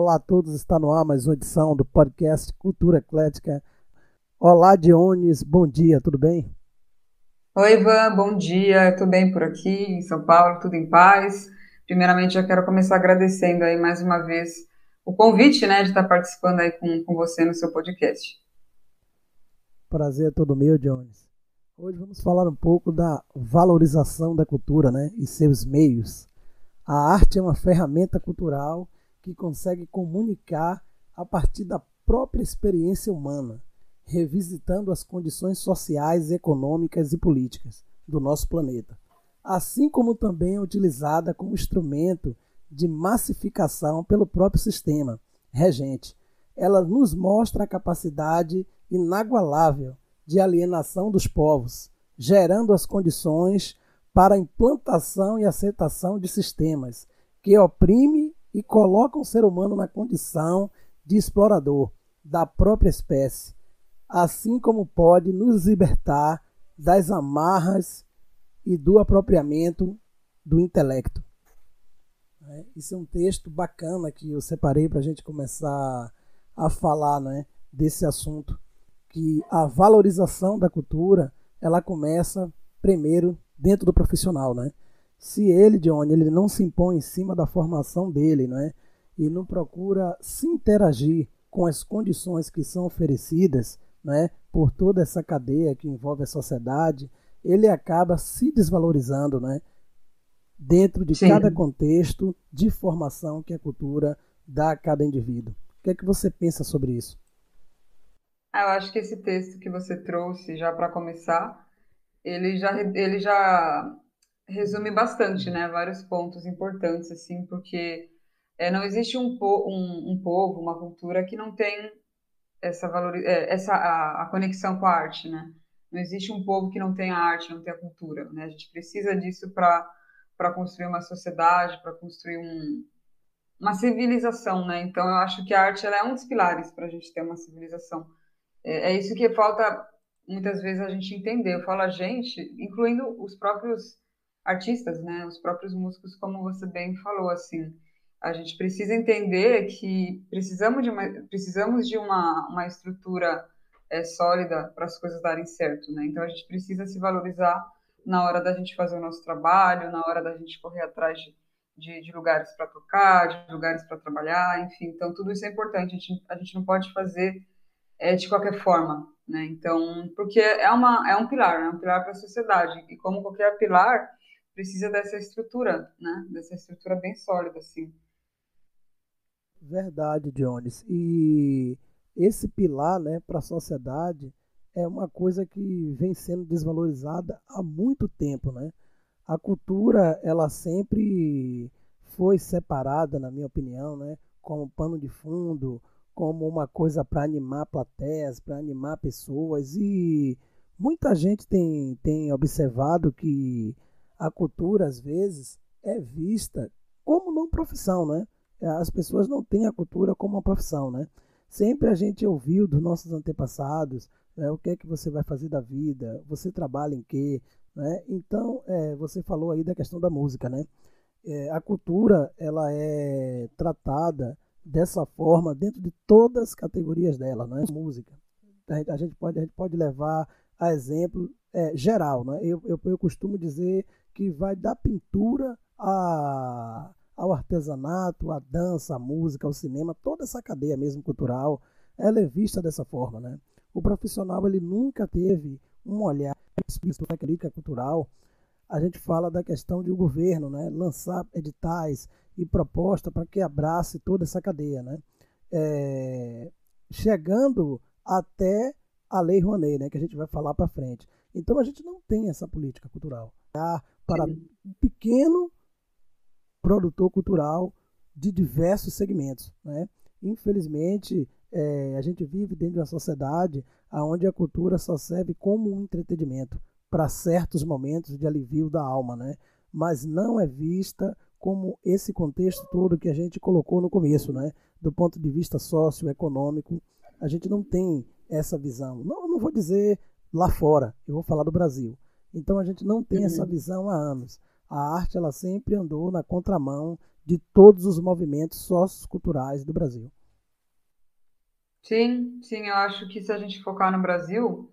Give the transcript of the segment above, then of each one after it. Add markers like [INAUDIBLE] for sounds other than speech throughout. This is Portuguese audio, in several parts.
Olá a todos, está no ar mais uma edição do podcast Cultura Eclética. Olá, Dionis, bom dia, tudo bem? Oi, Ivan, bom dia, tudo bem por aqui em São Paulo, tudo em paz. Primeiramente, já quero começar agradecendo aí mais uma vez o convite, né, de estar participando aí com, com você no seu podcast. Prazer é todo meu, Jones. Hoje vamos falar um pouco da valorização da cultura, né, e seus meios. A arte é uma ferramenta cultural que consegue comunicar a partir da própria experiência humana, revisitando as condições sociais, econômicas e políticas do nosso planeta, assim como também é utilizada como instrumento de massificação pelo próprio sistema regente. Ela nos mostra a capacidade inagualável de alienação dos povos, gerando as condições para a implantação e aceitação de sistemas que oprime e colocam o ser humano na condição de explorador da própria espécie, assim como pode nos libertar das amarras e do apropriamento do intelecto. É, isso é um texto bacana que eu separei para a gente começar a falar né, desse assunto, que a valorização da cultura ela começa primeiro dentro do profissional, né? Se ele, Johnny, ele não se impõe em cima da formação dele, né? E não procura se interagir com as condições que são oferecidas, né? Por toda essa cadeia que envolve a sociedade, ele acaba se desvalorizando, né? Dentro de Sim. cada contexto de formação que a cultura dá a cada indivíduo. O que é que você pensa sobre isso? Ah, eu acho que esse texto que você trouxe, já para começar, ele já, ele já resume bastante, né? Vários pontos importantes, assim, porque é, não existe um, po um, um, povo, uma cultura que não tem essa, valor, é, essa a, a, conexão com a arte, né? Não existe um povo que não tenha arte, não tenha cultura, né? A gente precisa disso para construir uma sociedade, para construir um, uma civilização, né? Então, eu acho que a arte ela é um dos pilares para a gente ter uma civilização. É, é isso que falta muitas vezes a gente entender. Eu falo a gente, incluindo os próprios artistas, né, os próprios músicos, como você bem falou, assim, a gente precisa entender que precisamos de uma, precisamos de uma, uma estrutura é, sólida para as coisas darem certo, né? Então a gente precisa se valorizar na hora da gente fazer o nosso trabalho, na hora da gente correr atrás de, de, de lugares para tocar, de lugares para trabalhar, enfim. Então tudo isso é importante. A gente, a gente não pode fazer é, de qualquer forma, né? Então, porque é uma é um pilar, é um pilar para a sociedade e como qualquer pilar precisa dessa estrutura, né? Dessa estrutura bem sólida, assim. Verdade, Jones. E esse pilar, né, para a sociedade é uma coisa que vem sendo desvalorizada há muito tempo, né? A cultura, ela sempre foi separada, na minha opinião, né, como pano de fundo, como uma coisa para animar plateias, para animar pessoas e muita gente tem, tem observado que a cultura, às vezes, é vista como não profissão, né? As pessoas não têm a cultura como uma profissão, né? Sempre a gente ouviu dos nossos antepassados né, o que é que você vai fazer da vida, você trabalha em quê, né? Então, é, você falou aí da questão da música, né? É, a cultura, ela é tratada dessa forma dentro de todas as categorias dela, né? Música. A gente pode, a gente pode levar a exemplo é, geral, né? Eu, eu, eu costumo dizer que vai da pintura a, ao artesanato, à dança, à música, ao cinema, toda essa cadeia mesmo cultural, ela é vista dessa forma, né? O profissional ele nunca teve um olhar explícito na crítica cultural. A gente fala da questão de o governo, né, lançar editais e proposta para que abrace toda essa cadeia, né? É, chegando até a Lei Rouanet, né, que a gente vai falar para frente. Então a gente não tem essa política cultural para um pequeno produtor cultural de diversos segmentos. Né? Infelizmente, é, a gente vive dentro de uma sociedade onde a cultura só serve como um entretenimento para certos momentos de alívio da alma, né? mas não é vista como esse contexto todo que a gente colocou no começo, né? do ponto de vista socioeconômico, a gente não tem essa visão. Não, não vou dizer lá fora, eu vou falar do Brasil. Então a gente não tem uhum. essa visão há anos. A arte ela sempre andou na contramão de todos os movimentos socioculturais do Brasil. Sim, sim, eu acho que se a gente focar no Brasil,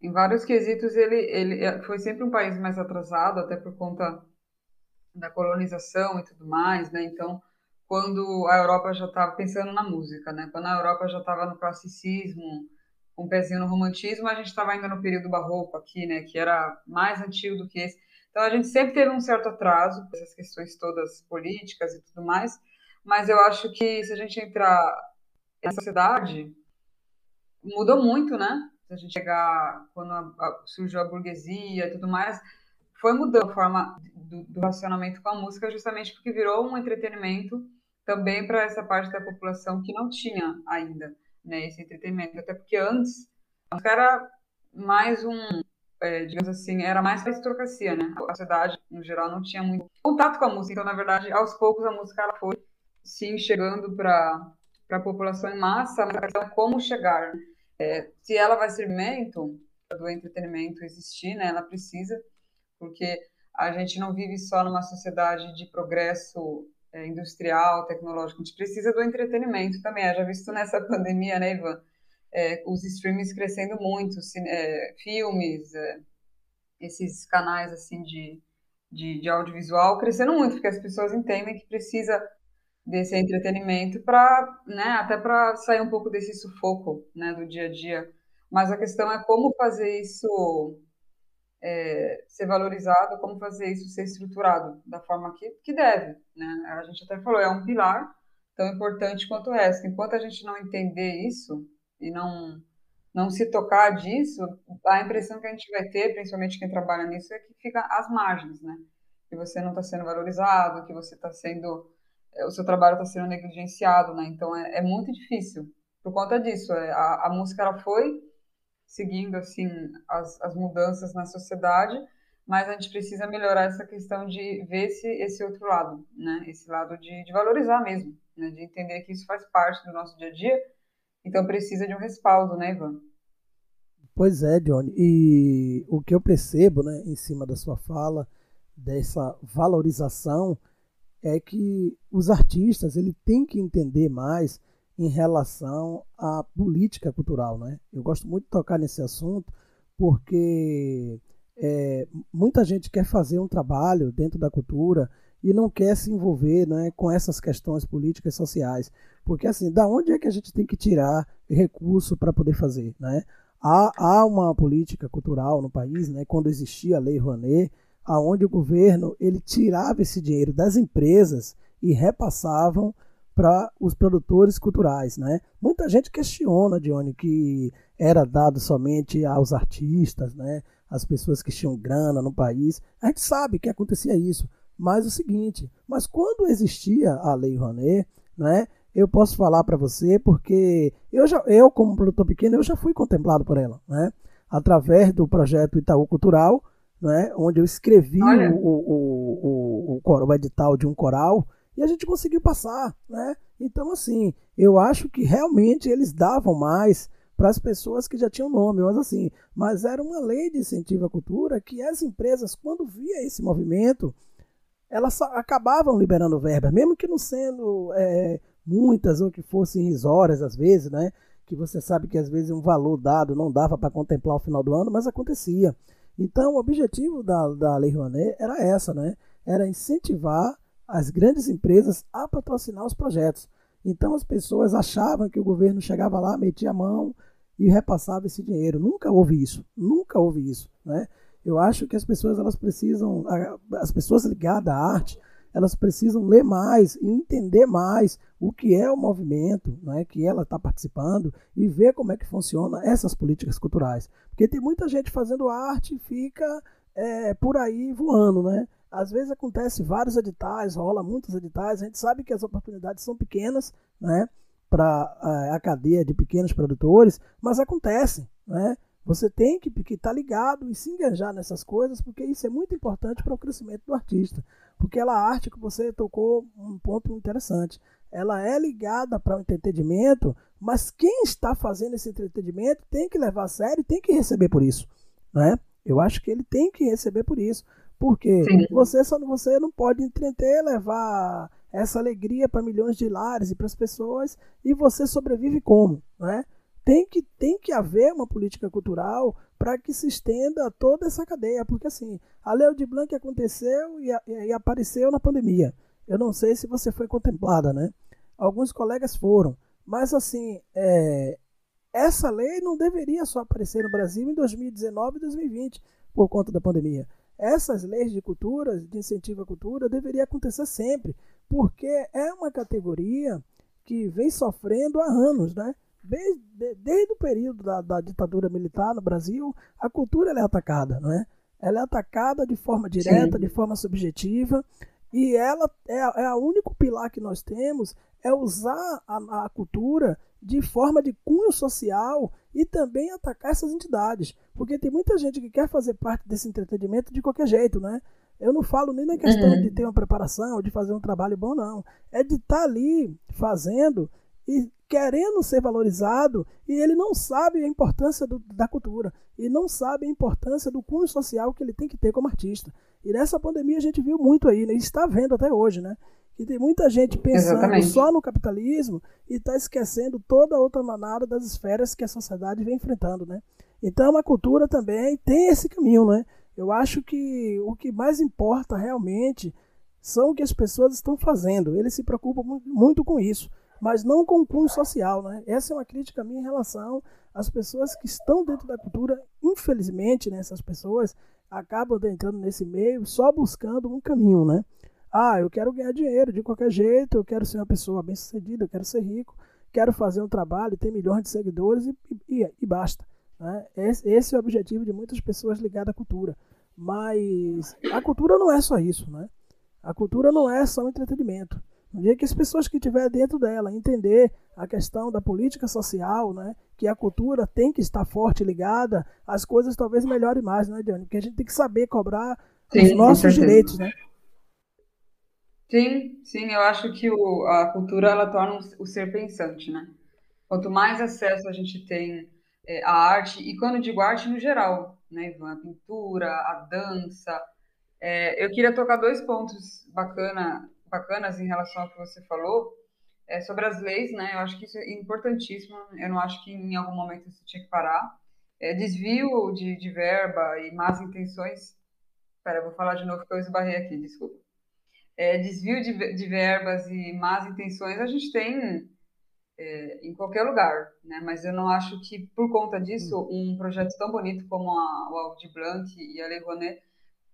em vários quesitos ele, ele é, foi sempre um país mais atrasado, até por conta da colonização e tudo mais, né? Então, quando a Europa já estava pensando na música, né? Quando a Europa já estava no classicismo, um pezinho no romantismo, a gente estava ainda no período barroco aqui, né? Que era mais antigo do que esse. Então, a gente sempre teve um certo atraso, essas questões todas políticas e tudo mais, mas eu acho que se a gente entrar na sociedade, mudou muito, né? Se a gente chegar quando a, a, surgiu a burguesia e tudo mais, foi mudando a forma do, do relacionamento com a música, justamente porque virou um entretenimento também para essa parte da população que não tinha ainda né, esse entretenimento. Até porque antes a música era mais um, é, digamos assim, era mais aristocracia, né? A sociedade, no geral, não tinha muito contato com a música. Então, na verdade, aos poucos a música ela foi, sim, chegando para a população em massa, mas a questão é como chegar. É, se ela vai ser elemento do entretenimento existir, né? Ela precisa, porque a gente não vive só numa sociedade de progresso industrial, tecnológico, a gente precisa do entretenimento também. Eu já visto nessa [LAUGHS] pandemia, né, Ivan? É, os streamings crescendo muito, é, filmes, é, esses canais assim de, de, de, audiovisual crescendo muito, porque as pessoas entendem que precisa desse entretenimento para, né, até para sair um pouco desse sufoco, né, do dia a dia. Mas a questão é como fazer isso é, ser valorizado, como fazer isso ser estruturado da forma que, que deve. Né? A gente até falou, é um pilar tão importante quanto o resto. Enquanto a gente não entender isso e não, não se tocar disso, a impressão que a gente vai ter, principalmente quem trabalha nisso, é que fica às margens, né? Que você não está sendo valorizado, que você está sendo, é, o seu trabalho está sendo negligenciado, né? Então é, é muito difícil por conta disso. É, a, a música ela foi seguindo assim as, as mudanças na sociedade, mas a gente precisa melhorar essa questão de ver esse, esse outro lado, né? Esse lado de, de valorizar mesmo, né? De entender que isso faz parte do nosso dia a dia, então precisa de um respaldo, né, Ivan? Pois é, Johnny. E o que eu percebo, né, em cima da sua fala, dessa valorização, é que os artistas ele tem que entender mais em relação à política cultural. Né? Eu gosto muito de tocar nesse assunto porque é, muita gente quer fazer um trabalho dentro da cultura e não quer se envolver né, com essas questões políticas e sociais. Porque, assim, da onde é que a gente tem que tirar recurso para poder fazer? Né? Há, há uma política cultural no país, né, quando existia a Lei Rouanet, aonde o governo ele tirava esse dinheiro das empresas e repassavam para os produtores culturais, né? Muita gente questiona, Johnny, que era dado somente aos artistas, né? As pessoas que tinham grana no país. A gente sabe que acontecia isso, mas o seguinte, mas quando existia a Lei Rouanet, né? Eu posso falar para você porque eu já, eu como produtor pequeno, eu já fui contemplado por ela, né? Através do projeto Itaú Cultural, né? Onde eu escrevi o, o, o, o, o edital de um coral e a gente conseguiu passar, né? Então, assim, eu acho que realmente eles davam mais para as pessoas que já tinham nome, mas assim, mas era uma lei de incentivo à cultura que as empresas, quando via esse movimento, elas acabavam liberando verbas, mesmo que não sendo é, muitas ou que fossem irrisórias às vezes, né? Que você sabe que às vezes um valor dado não dava para contemplar o final do ano, mas acontecia. Então, o objetivo da, da Lei Rouanet era essa, né? Era incentivar as grandes empresas a patrocinar os projetos. Então as pessoas achavam que o governo chegava lá, metia a mão e repassava esse dinheiro. Nunca houve isso, nunca houve isso, né? Eu acho que as pessoas elas precisam, as pessoas ligadas à arte, elas precisam ler mais e entender mais o que é o movimento, né, que ela está participando e ver como é que funciona essas políticas culturais, porque tem muita gente fazendo arte e fica é, por aí voando, né? Às vezes acontece vários editais, rola muitos editais, a gente sabe que as oportunidades são pequenas, né? Para eh, a cadeia de pequenos produtores, mas acontece, né? Você tem que estar tá ligado e se engajar nessas coisas, porque isso é muito importante para o crescimento do artista. Porque ela, a arte que você tocou um ponto interessante. Ela é ligada para o entretenimento, mas quem está fazendo esse entretenimento tem que levar a sério e tem que receber por isso. Né? Eu acho que ele tem que receber por isso Porque Sim. você só você não pode entreter, levar essa alegria para milhões de lares e para as pessoas e você sobrevive como, né? Tem que, tem que haver uma política cultural para que se estenda toda essa cadeia, porque assim, a Lei de Blanc aconteceu e, e, e apareceu na pandemia. Eu não sei se você foi contemplada, né? Alguns colegas foram, mas assim, é, essa lei não deveria só aparecer no Brasil em 2019 e 2020 por conta da pandemia. Essas leis de cultura, de incentivo à cultura, deveria acontecer sempre, porque é uma categoria que vem sofrendo há anos, né? Desde, desde o período da, da, ditadura militar no Brasil, a cultura é atacada, não é? Ela é atacada de forma direta, Sim. de forma subjetiva, e ela é, é o único pilar que nós temos é usar a, a cultura de forma de cunho social e também atacar essas entidades. Porque tem muita gente que quer fazer parte desse entretenimento de qualquer jeito, né? Eu não falo nem na questão uhum. de ter uma preparação, de fazer um trabalho bom, não. É de estar tá ali fazendo e querendo ser valorizado e ele não sabe a importância do, da cultura e não sabe a importância do cunho social que ele tem que ter como artista. E nessa pandemia a gente viu muito aí, né? E está vendo até hoje, né? E tem muita gente pensando Exatamente. só no capitalismo e está esquecendo toda a outra manada das esferas que a sociedade vem enfrentando, né? Então a cultura também tem esse caminho, né? Eu acho que o que mais importa realmente são o que as pessoas estão fazendo. Eles se preocupam muito com isso, mas não com o cunho social, né? Essa é uma crítica minha em relação às pessoas que estão dentro da cultura. Infelizmente, né, essas pessoas acabam entrando nesse meio só buscando um caminho, né? Ah, eu quero ganhar dinheiro de qualquer jeito, eu quero ser uma pessoa bem-sucedida, eu quero ser rico, quero fazer um trabalho, ter milhões de seguidores e, e, e basta. Né? Esse, esse, é o objetivo de muitas pessoas ligadas à cultura. Mas a cultura não é só isso, né? A cultura não é só um entretenimento. No dia que as pessoas que estiverem dentro dela entender a questão da política social, né, que a cultura tem que estar forte ligada, as coisas talvez melhorem mais, né, Diane? Porque a gente tem que saber cobrar Sim, os nossos direitos, né? Sim, sim, eu acho que o, a cultura ela torna o ser pensante, né? Quanto mais acesso a gente tem é, à arte, e quando digo arte no geral, né, Ivan? A pintura, a dança. É, eu queria tocar dois pontos bacana, bacanas em relação ao que você falou, é, sobre as leis, né? Eu acho que isso é importantíssimo, eu não acho que em algum momento isso tinha que parar. É, desvio de, de verba e más intenções. Espera, eu vou falar de novo que eu esbarrei aqui, desculpa é, desvio de, de, verbas e más intenções a gente tem é, em qualquer lugar, né? Mas eu não acho que por conta disso hum. um projeto tão bonito como a, o Aldir Blanc e a Lei Rouanet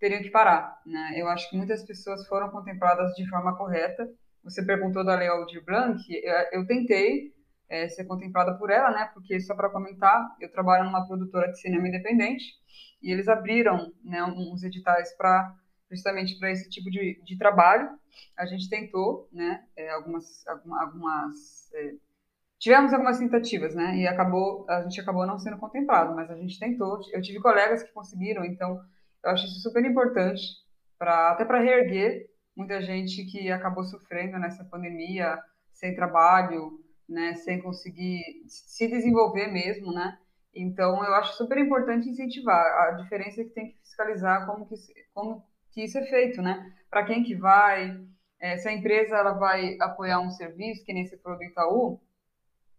teriam que parar, né? Eu acho que muitas pessoas foram contempladas de forma correta. Você perguntou da Lei Aldir Blanc, eu, eu tentei é, ser contemplada por ela, né? Porque só para comentar, eu trabalho numa produtora de cinema independente e eles abriram né, uns editais para justamente para esse tipo de, de trabalho. A gente tentou, né, é, algumas, algumas é, tivemos algumas tentativas, né, e acabou, a gente acabou não sendo contemplado, mas a gente tentou. Eu tive colegas que conseguiram, então eu acho isso super importante para até para reerguer muita gente que acabou sofrendo nessa pandemia, sem trabalho, né, sem conseguir se desenvolver mesmo, né. Então eu acho super importante incentivar. A diferença é que tem que fiscalizar como que como que isso é feito, né? Para quem que vai, é, se a empresa ela vai apoiar um serviço, que nem esse foi do Itaú,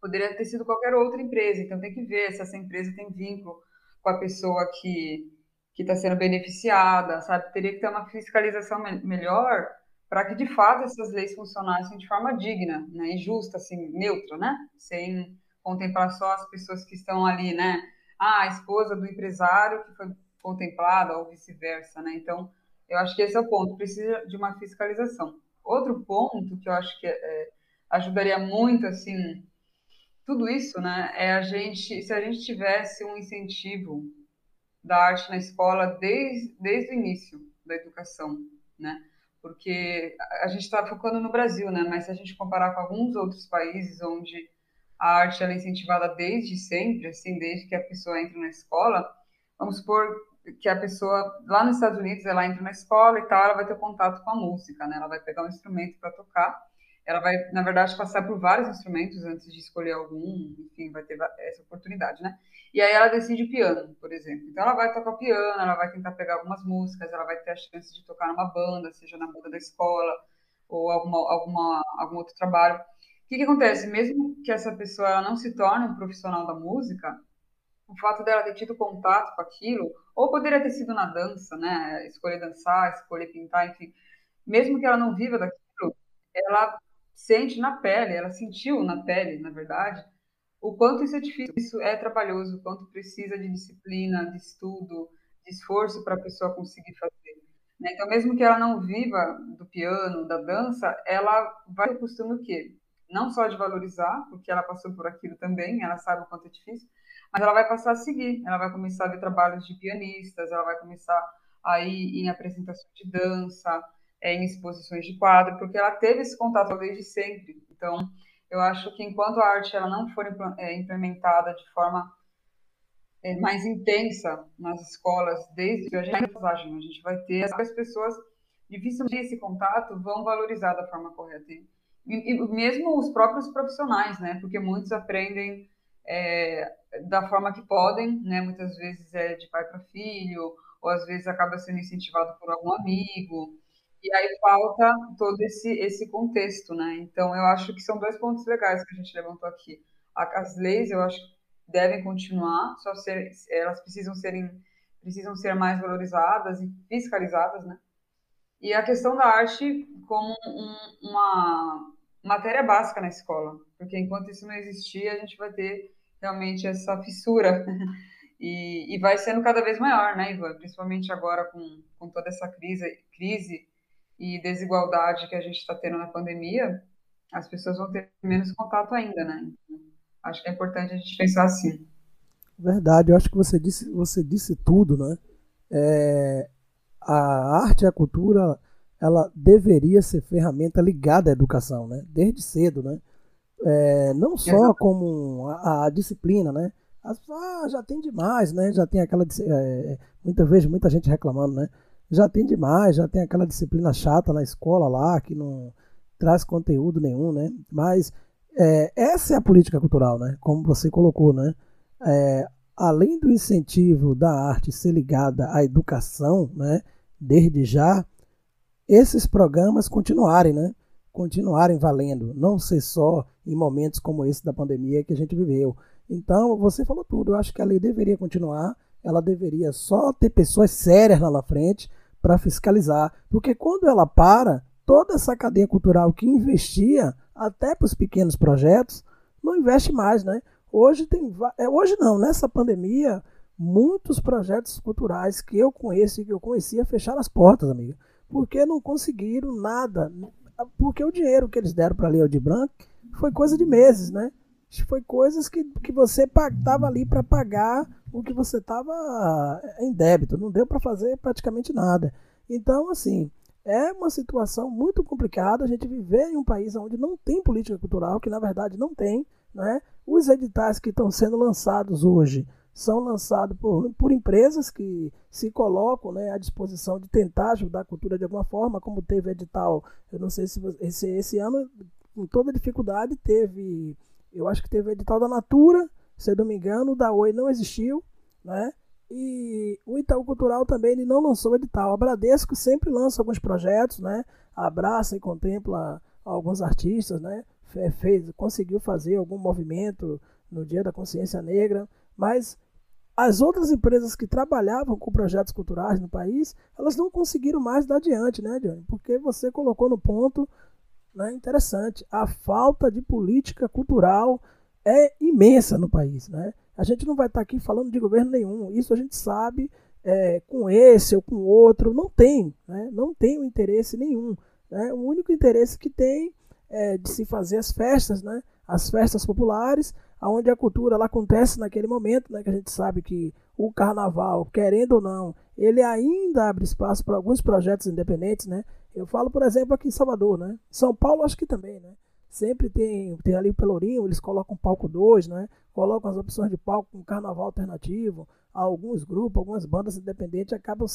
poderia ter sido qualquer outra empresa. Então tem que ver se essa empresa tem vínculo com a pessoa que que está sendo beneficiada, sabe? Teria que ter uma fiscalização me melhor para que de fato essas leis funcionassem de forma digna, né? E justa, assim, neutra, né? Sem contemplar só as pessoas que estão ali, né? Ah, a esposa do empresário que foi contemplada ou vice-versa, né? Então eu acho que esse é o ponto, precisa de uma fiscalização. Outro ponto que eu acho que é, ajudaria muito, assim, tudo isso, né, é a gente, se a gente tivesse um incentivo da arte na escola desde, desde o início da educação, né, porque a gente está focando no Brasil, né, mas se a gente comparar com alguns outros países onde a arte é incentivada desde sempre, assim, desde que a pessoa entra na escola, vamos supor que a pessoa lá nos Estados Unidos ela entra na escola e tal, ela vai ter contato com a música, né? Ela vai pegar um instrumento para tocar ela vai, na verdade, passar por vários instrumentos antes de escolher algum, enfim, vai ter essa oportunidade, né? E aí ela decide piano, por exemplo. Então ela vai tocar piano, ela vai tentar pegar algumas músicas, ela vai ter a chance de tocar numa banda, seja na banda da escola ou alguma, alguma, algum outro trabalho. O que, que acontece? Mesmo que essa pessoa não se torne um profissional da música, o fato dela ter tido contato com aquilo, ou poderia ter sido na dança, né? Escolher dançar, escolher pintar, enfim. Mesmo que ela não viva daquilo, ela sente na pele, ela sentiu na pele, na verdade, o quanto isso é difícil, isso é trabalhoso, o quanto precisa de disciplina, de estudo, de esforço para a pessoa conseguir fazer. Né? Então, mesmo que ela não viva do piano, da dança, ela vai ter o costume o quê? Não só de valorizar, porque ela passou por aquilo também, ela sabe o quanto é difícil, mas ela vai passar a seguir, ela vai começar a ver trabalhos de pianistas, ela vai começar a ir em apresentações de dança, é, em exposições de quadro, porque ela teve esse contato desde sempre. Então, eu acho que enquanto a arte ela não for é, implementada de forma é, mais intensa nas escolas, desde a gente a gente vai ter as pessoas dificilmente esse contato vão valorizar da forma correta. E, e mesmo os próprios profissionais, né? Porque muitos aprendem é, da forma que podem, né? Muitas vezes é de pai para filho, ou às vezes acaba sendo incentivado por algum amigo. E aí falta todo esse, esse contexto, né? Então, eu acho que são dois pontos legais que a gente levantou aqui. As leis, eu acho que devem continuar, só ser, elas precisam serem precisam ser mais valorizadas e fiscalizadas, né? E a questão da arte como um, uma matéria básica na escola, porque enquanto isso não existir, a gente vai ter realmente essa fissura [LAUGHS] e, e vai sendo cada vez maior, né, Ivan? Principalmente agora com, com toda essa crise, crise e desigualdade que a gente está tendo na pandemia, as pessoas vão ter menos contato ainda, né? acho que é importante a gente pensar assim. Verdade, eu acho que você disse, você disse tudo, né? É, a arte e a cultura, ela deveria ser ferramenta ligada à educação, né? Desde cedo, né? É, não só Exato. como a, a, disciplina, né? As, ah, já tem demais, né? Já tem aquela. É, muitas vezes, muita gente reclamando, né? já tem demais, já tem aquela disciplina chata na escola lá, que não traz conteúdo nenhum, né? Mas é, essa é a política cultural, né? Como você colocou, né? É, além do incentivo da arte ser ligada à educação, né? Desde já, esses programas continuarem, né? Continuarem valendo, não ser só em momentos como esse da pandemia que a gente viveu. Então, você falou tudo. Eu acho que a lei deveria continuar ela deveria só ter pessoas sérias lá na frente para fiscalizar, porque quando ela para, toda essa cadeia cultural que investia até para os pequenos projetos não investe mais, né? Hoje tem, é, hoje não, nessa pandemia, muitos projetos culturais que eu conheço e que eu conhecia fecharam as portas, amiga, porque não conseguiram nada, porque o dinheiro que eles deram para a Lei de Branco foi coisa de meses, né? Foi coisas que, que você estava ali para pagar o que você estava em débito, não deu para fazer praticamente nada. Então, assim, é uma situação muito complicada a gente viver em um país onde não tem política cultural, que na verdade não tem. Né? Os editais que estão sendo lançados hoje são lançados por, por empresas que se colocam né, à disposição de tentar ajudar a cultura de alguma forma, como teve edital, eu não sei se esse, esse ano, com toda dificuldade, teve, eu acho que teve edital da Natura, se eu não me engano, da Oi não existiu, né? E o Itaú Cultural também ele não lançou edital. A Bradesco sempre lança alguns projetos, né? Abraça e contempla alguns artistas, né? Fez, conseguiu fazer algum movimento no Dia da Consciência Negra, mas as outras empresas que trabalhavam com projetos culturais no país, elas não conseguiram mais dar adiante, né, Johnny? Porque você colocou no ponto né, interessante. A falta de política cultural é imensa no país, né? A gente não vai estar aqui falando de governo nenhum. Isso a gente sabe é, com esse ou com outro. Não tem, né? não tem um interesse nenhum. Né? O único interesse que tem é de se fazer as festas, né? as festas populares, onde a cultura ela acontece naquele momento, né? que a gente sabe que o carnaval, querendo ou não, ele ainda abre espaço para alguns projetos independentes. Né? Eu falo, por exemplo, aqui em Salvador. Né? São Paulo, acho que também. Né? Sempre tem, tem ali o Pelourinho, eles colocam palco 2, né? colocam as opções de palco com carnaval alternativo. Alguns grupos, algumas bandas independentes acabam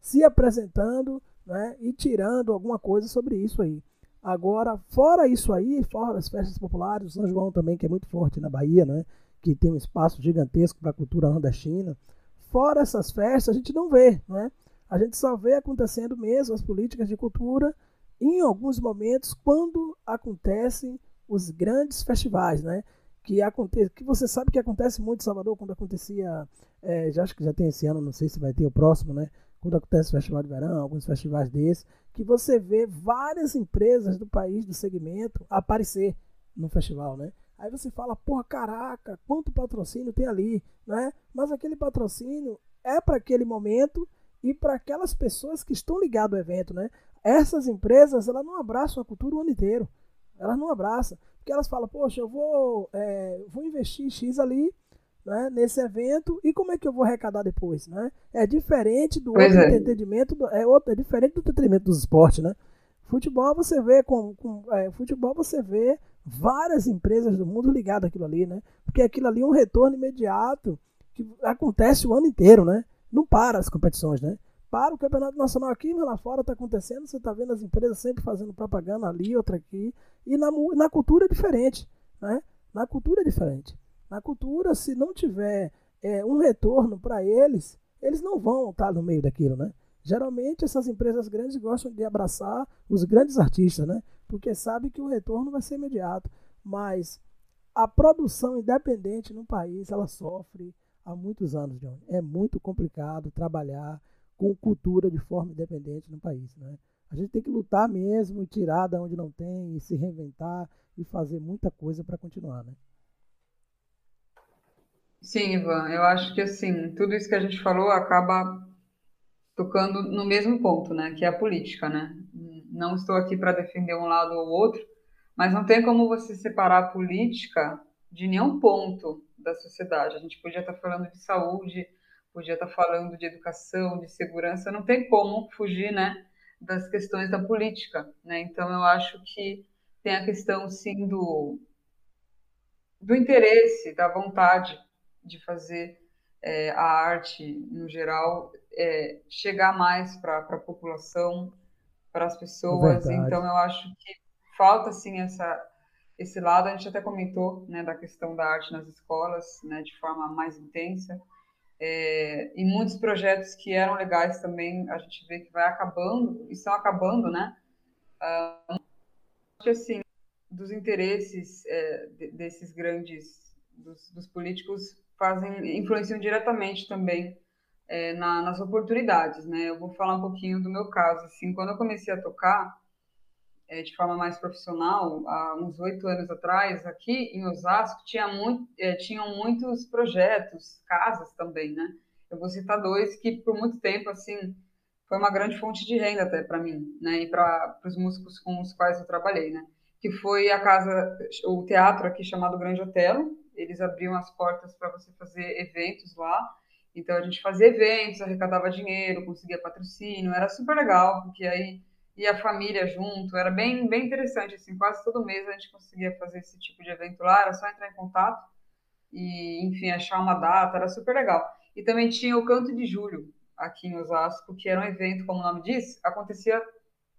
se apresentando né? e tirando alguma coisa sobre isso aí. Agora, fora isso aí, fora as festas populares, o São João também, que é muito forte na Bahia, né? que tem um espaço gigantesco para a cultura nordestina, fora essas festas, a gente não vê. Né? A gente só vê acontecendo mesmo as políticas de cultura em alguns momentos, quando acontecem os grandes festivais. Né? Que, acontece, que você sabe que acontece muito em Salvador, quando acontecia, é, já acho que já tem esse ano, não sei se vai ter o próximo, né? quando acontece o Festival de Verão, alguns festivais desses, que você vê várias empresas do país, do segmento, aparecer no festival, né? Aí você fala, porra, caraca, quanto patrocínio tem ali, né? Mas aquele patrocínio é para aquele momento e para aquelas pessoas que estão ligadas ao evento, né? Essas empresas, elas não abraçam a cultura o ano inteiro. Elas não abraçam. Porque elas falam, poxa, eu vou, é, vou investir X ali né, nesse evento e como é que eu vou arrecadar depois, né? É diferente do pois outro é. entendimento, do, é, outro, é diferente do entretenimento dos esportes, né? Futebol você vê com, com é, futebol você vê várias empresas do mundo ligadas àquilo ali, né? Porque aquilo ali é um retorno imediato que acontece o ano inteiro, né? Não para as competições, né? Para o campeonato nacional aqui, mas lá fora está acontecendo, você está vendo as empresas sempre fazendo propaganda ali, outra aqui, e na, na cultura é diferente, né? Na cultura é diferente. Na cultura, se não tiver é, um retorno para eles, eles não vão estar no meio daquilo, né? Geralmente essas empresas grandes gostam de abraçar os grandes artistas, né? Porque sabe que o retorno vai ser imediato. Mas a produção independente no país, ela sofre há muitos anos, John. É muito complicado trabalhar com cultura de forma independente no país, né? A gente tem que lutar mesmo, tirar da onde não tem, e se reinventar e fazer muita coisa para continuar, né? Sim, Ivan, eu acho que assim, tudo isso que a gente falou acaba tocando no mesmo ponto, né, que é a política, né? Não estou aqui para defender um lado ou outro, mas não tem como você separar a política de nenhum ponto da sociedade. A gente podia estar falando de saúde, podia estar falando de educação, de segurança, não tem como fugir, né, das questões da política, né? Então eu acho que tem a questão sim do do interesse, da vontade de fazer é, a arte, no geral, é, chegar mais para a população, para as pessoas. Verdade. Então, eu acho que falta, assim, essa, esse lado. A gente até comentou né, da questão da arte nas escolas, né, de forma mais intensa. É, e muitos projetos que eram legais também, a gente vê que vai acabando, e estão acabando, né? Uh, acho que, assim, dos interesses é, desses grandes, dos, dos políticos fazem influenciam diretamente também é, na, nas oportunidades, né? Eu vou falar um pouquinho do meu caso. Assim, quando eu comecei a tocar é, de forma mais profissional, há uns oito anos atrás, aqui em Osasco tinha muito, é, tinham muitos projetos, casas também, né? Eu vou citar dois que por muito tempo assim foi uma grande fonte de renda até para mim, né? E para os músicos com os quais eu trabalhei, né? Que foi a casa, o teatro aqui chamado Grande Otelo, eles abriam as portas para você fazer eventos lá. Então a gente fazia eventos, arrecadava dinheiro, conseguia patrocínio, era super legal, porque aí ia a família junto, era bem, bem interessante, assim, quase todo mês a gente conseguia fazer esse tipo de evento lá, era só entrar em contato e, enfim, achar uma data, era super legal. E também tinha o Canto de Julho, aqui em Osasco, que era um evento, como o nome diz, acontecia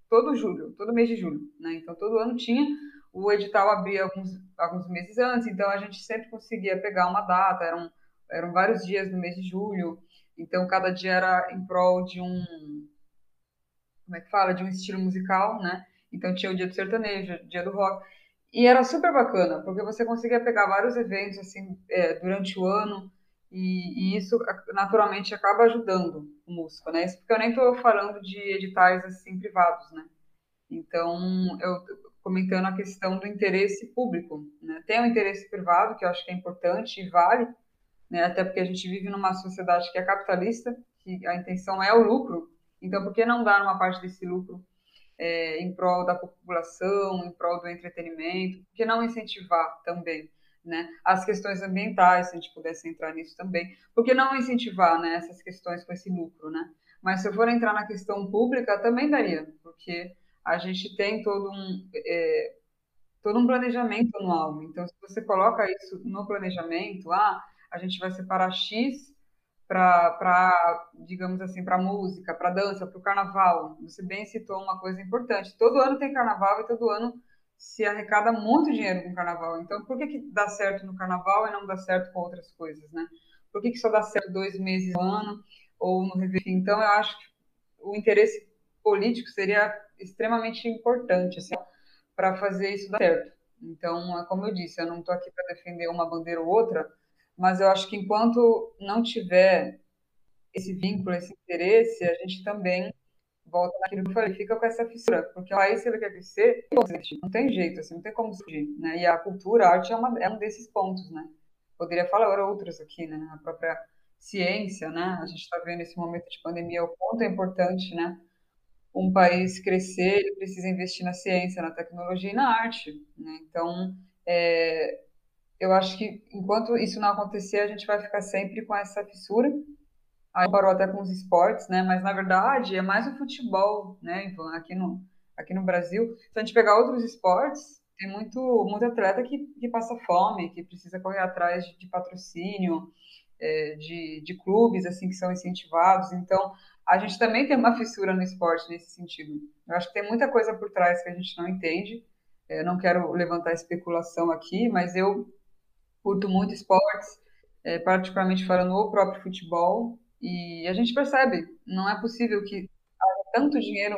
todo julho, todo mês de julho, né? Então todo ano tinha o edital abria alguns, alguns meses antes, então a gente sempre conseguia pegar uma data, eram, eram vários dias no mês de julho, então cada dia era em prol de um, como é que fala, de um estilo musical, né? Então tinha o dia do sertanejo, o dia do rock, e era super bacana, porque você conseguia pegar vários eventos assim é, durante o ano, e, e, isso naturalmente acaba ajudando o músico, né? Isso porque eu nem estou falando de editais assim privados, né? Então eu comentando a questão do interesse público. Né? Tem o interesse privado, que eu acho que é importante e vale, né? até porque a gente vive numa sociedade que é capitalista, que a intenção é o lucro, então por que não dar uma parte desse lucro é, em prol da população, em prol do entretenimento? Por que não incentivar também? Né, as questões ambientais, se a gente pudesse entrar nisso também, por que não incentivar né, essas questões com esse lucro, né? Mas se eu for entrar na questão pública, também daria, porque a gente tem todo um, é, todo um planejamento anual. Então, se você coloca isso no planejamento, ah, a gente vai separar X para, digamos assim, para música, para dança, para o carnaval. Você bem citou uma coisa importante. Todo ano tem carnaval e todo ano se arrecada muito dinheiro com carnaval. Então, por que, que dá certo no carnaval e não dá certo com outras coisas, né? Por que, que só dá certo dois meses no ano ou no Réveillon? Então, eu acho que o interesse político seria extremamente importante assim, para fazer isso dar certo. Então, é como eu disse, eu não estou aqui para defender uma bandeira ou outra, mas eu acho que enquanto não tiver esse vínculo, esse interesse, a gente também volta naquilo que eu falei, fica com essa fissura, porque o país, se ele quer crescer, não tem jeito, assim, não tem como fugir, né? E a cultura, a arte é, uma, é um desses pontos, né? Poderia falar outros aqui, né? A própria ciência, né? A gente está vendo esse momento de pandemia, o quanto é importante, né? Um país crescer, ele precisa investir na ciência, na tecnologia e na arte, né? Então, é, eu acho que enquanto isso não acontecer, a gente vai ficar sempre com essa fissura. Aí parou até com os esportes, né? Mas na verdade é mais o futebol, né? Aqui no, aqui no Brasil. Se a gente pegar outros esportes, tem muito, muito atleta que, que passa fome, que precisa correr atrás de, de patrocínio, é, de, de clubes assim que são incentivados. Então, a gente também tem uma fissura no esporte nesse sentido. Eu acho que tem muita coisa por trás que a gente não entende. Eu não quero levantar especulação aqui, mas eu curto muito esportes, é, particularmente falando o próprio futebol, e a gente percebe, não é possível que haja tanto dinheiro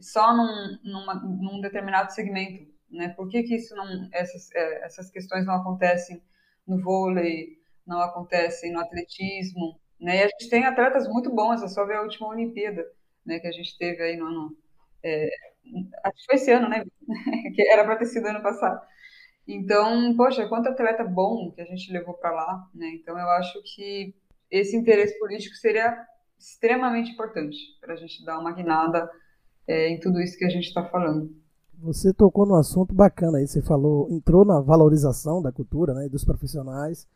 só num, numa, num determinado segmento, né? Por que, que isso não, essas, é, essas questões não acontecem no vôlei, não acontecem no atletismo, né? E a gente tem atletas muito bons, é só ver a última Olimpíada, né? Que a gente teve aí no ano, é, acho que foi esse ano, né? [LAUGHS] que era para ter sido ano passado. Então, poxa, quanto atleta bom que a gente levou para lá, né? Então, eu acho que esse interesse político seria extremamente importante para a gente dar uma guinada é, em tudo isso que a gente está falando. Você tocou num assunto bacana aí, você falou, entrou na valorização da cultura, né, dos profissionais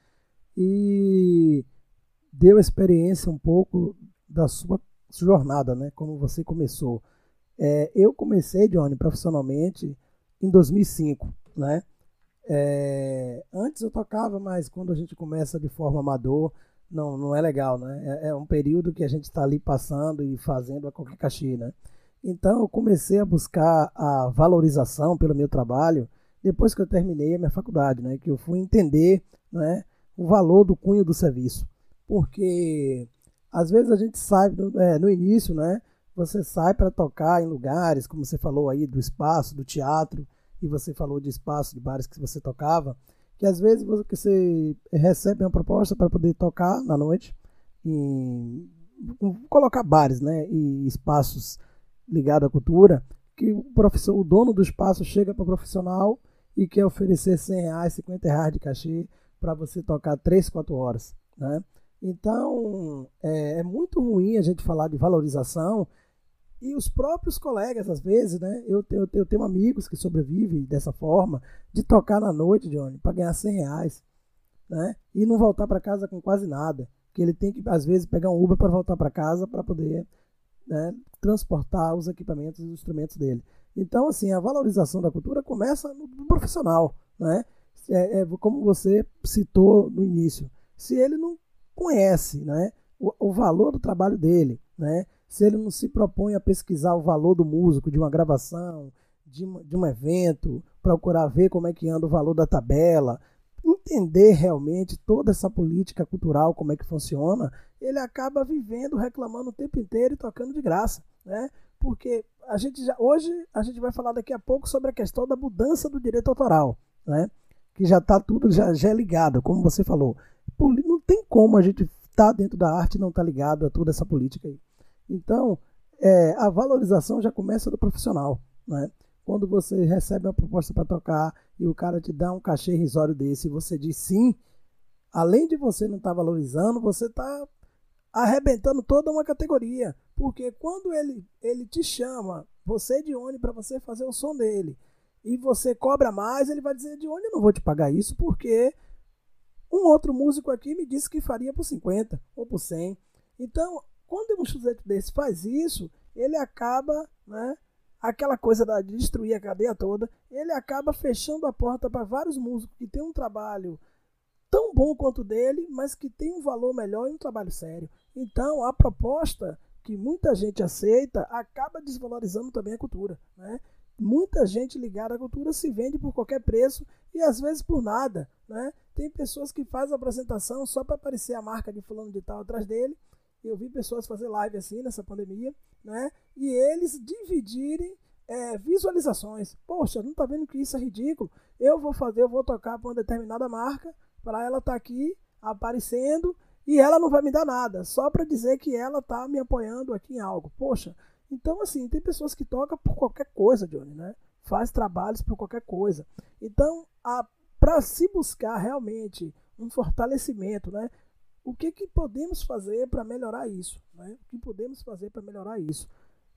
e deu experiência um pouco da sua jornada, né, como você começou. É, eu comecei, Johnny, profissionalmente em 2005, né? É, antes eu tocava, mas quando a gente começa de forma amador, não, não é legal, né? É, é um período que a gente está ali passando e fazendo a qualquer cachê, né? Então eu comecei a buscar a valorização pelo meu trabalho depois que eu terminei a minha faculdade, né? Que eu fui entender, né? O valor do cunho do serviço, porque às vezes a gente sai é, no início, né? Você sai para tocar em lugares, como você falou aí do espaço, do teatro, e você falou de espaço, de bares que você tocava, que às vezes você recebe uma proposta para poder tocar na noite, e colocar bares, né, e espaços ligados à cultura, que o professor, o dono do espaço chega para o profissional e quer oferecer 100 reais, 50 reais de cachê para você tocar 3, 4 horas, né? Então, é, é muito ruim a gente falar de valorização e os próprios colegas, às vezes, né? Eu, eu, eu tenho amigos que sobrevivem dessa forma, de tocar na noite, Johnny, para ganhar 100 reais, né? E não voltar para casa com quase nada. Que ele tem que, às vezes, pegar um Uber para voltar para casa para poder né, transportar os equipamentos e os instrumentos dele. Então, assim, a valorização da cultura começa no profissional, né? É, é, como você citou no início. Se ele não conhece né, o, o valor do trabalho dele, né? se ele não se propõe a pesquisar o valor do músico, de uma gravação, de, de um evento, procurar ver como é que anda o valor da tabela, entender realmente toda essa política cultural, como é que funciona, ele acaba vivendo, reclamando o tempo inteiro e tocando de graça, né? Porque a gente já, hoje a gente vai falar daqui a pouco sobre a questão da mudança do direito autoral, né? Que já está tudo já, já é ligado, como você falou. Não tem como a gente estar tá dentro da arte e não estar tá ligado a toda essa política aí. Então, é, a valorização já começa do profissional. Né? Quando você recebe uma proposta para tocar e o cara te dá um cachê irrisório desse e você diz sim, além de você não estar tá valorizando, você está arrebentando toda uma categoria. Porque quando ele, ele te chama, você de onde para você fazer o som dele, e você cobra mais, ele vai dizer de onde eu não vou te pagar isso, porque um outro músico aqui me disse que faria por 50 ou por 100. Então, quando um sujeito desse faz isso, ele acaba, né, aquela coisa de destruir a cadeia toda, ele acaba fechando a porta para vários músicos que têm um trabalho tão bom quanto dele, mas que tem um valor melhor e um trabalho sério. Então, a proposta que muita gente aceita acaba desvalorizando também a cultura. Né? Muita gente ligada à cultura se vende por qualquer preço e às vezes por nada. Né? Tem pessoas que fazem apresentação só para aparecer a marca de fulano de tal atrás dele. Eu vi pessoas fazer live assim nessa pandemia, né? E eles dividirem é, visualizações. Poxa, não está vendo que isso é ridículo? Eu vou fazer, eu vou tocar para uma determinada marca, para ela estar tá aqui aparecendo e ela não vai me dar nada, só para dizer que ela está me apoiando aqui em algo. Poxa, então assim, tem pessoas que tocam por qualquer coisa, Johnny, né? Faz trabalhos por qualquer coisa. Então, para se buscar realmente um fortalecimento, né? O que, que podemos fazer para melhorar isso? Né? O que podemos fazer para melhorar isso?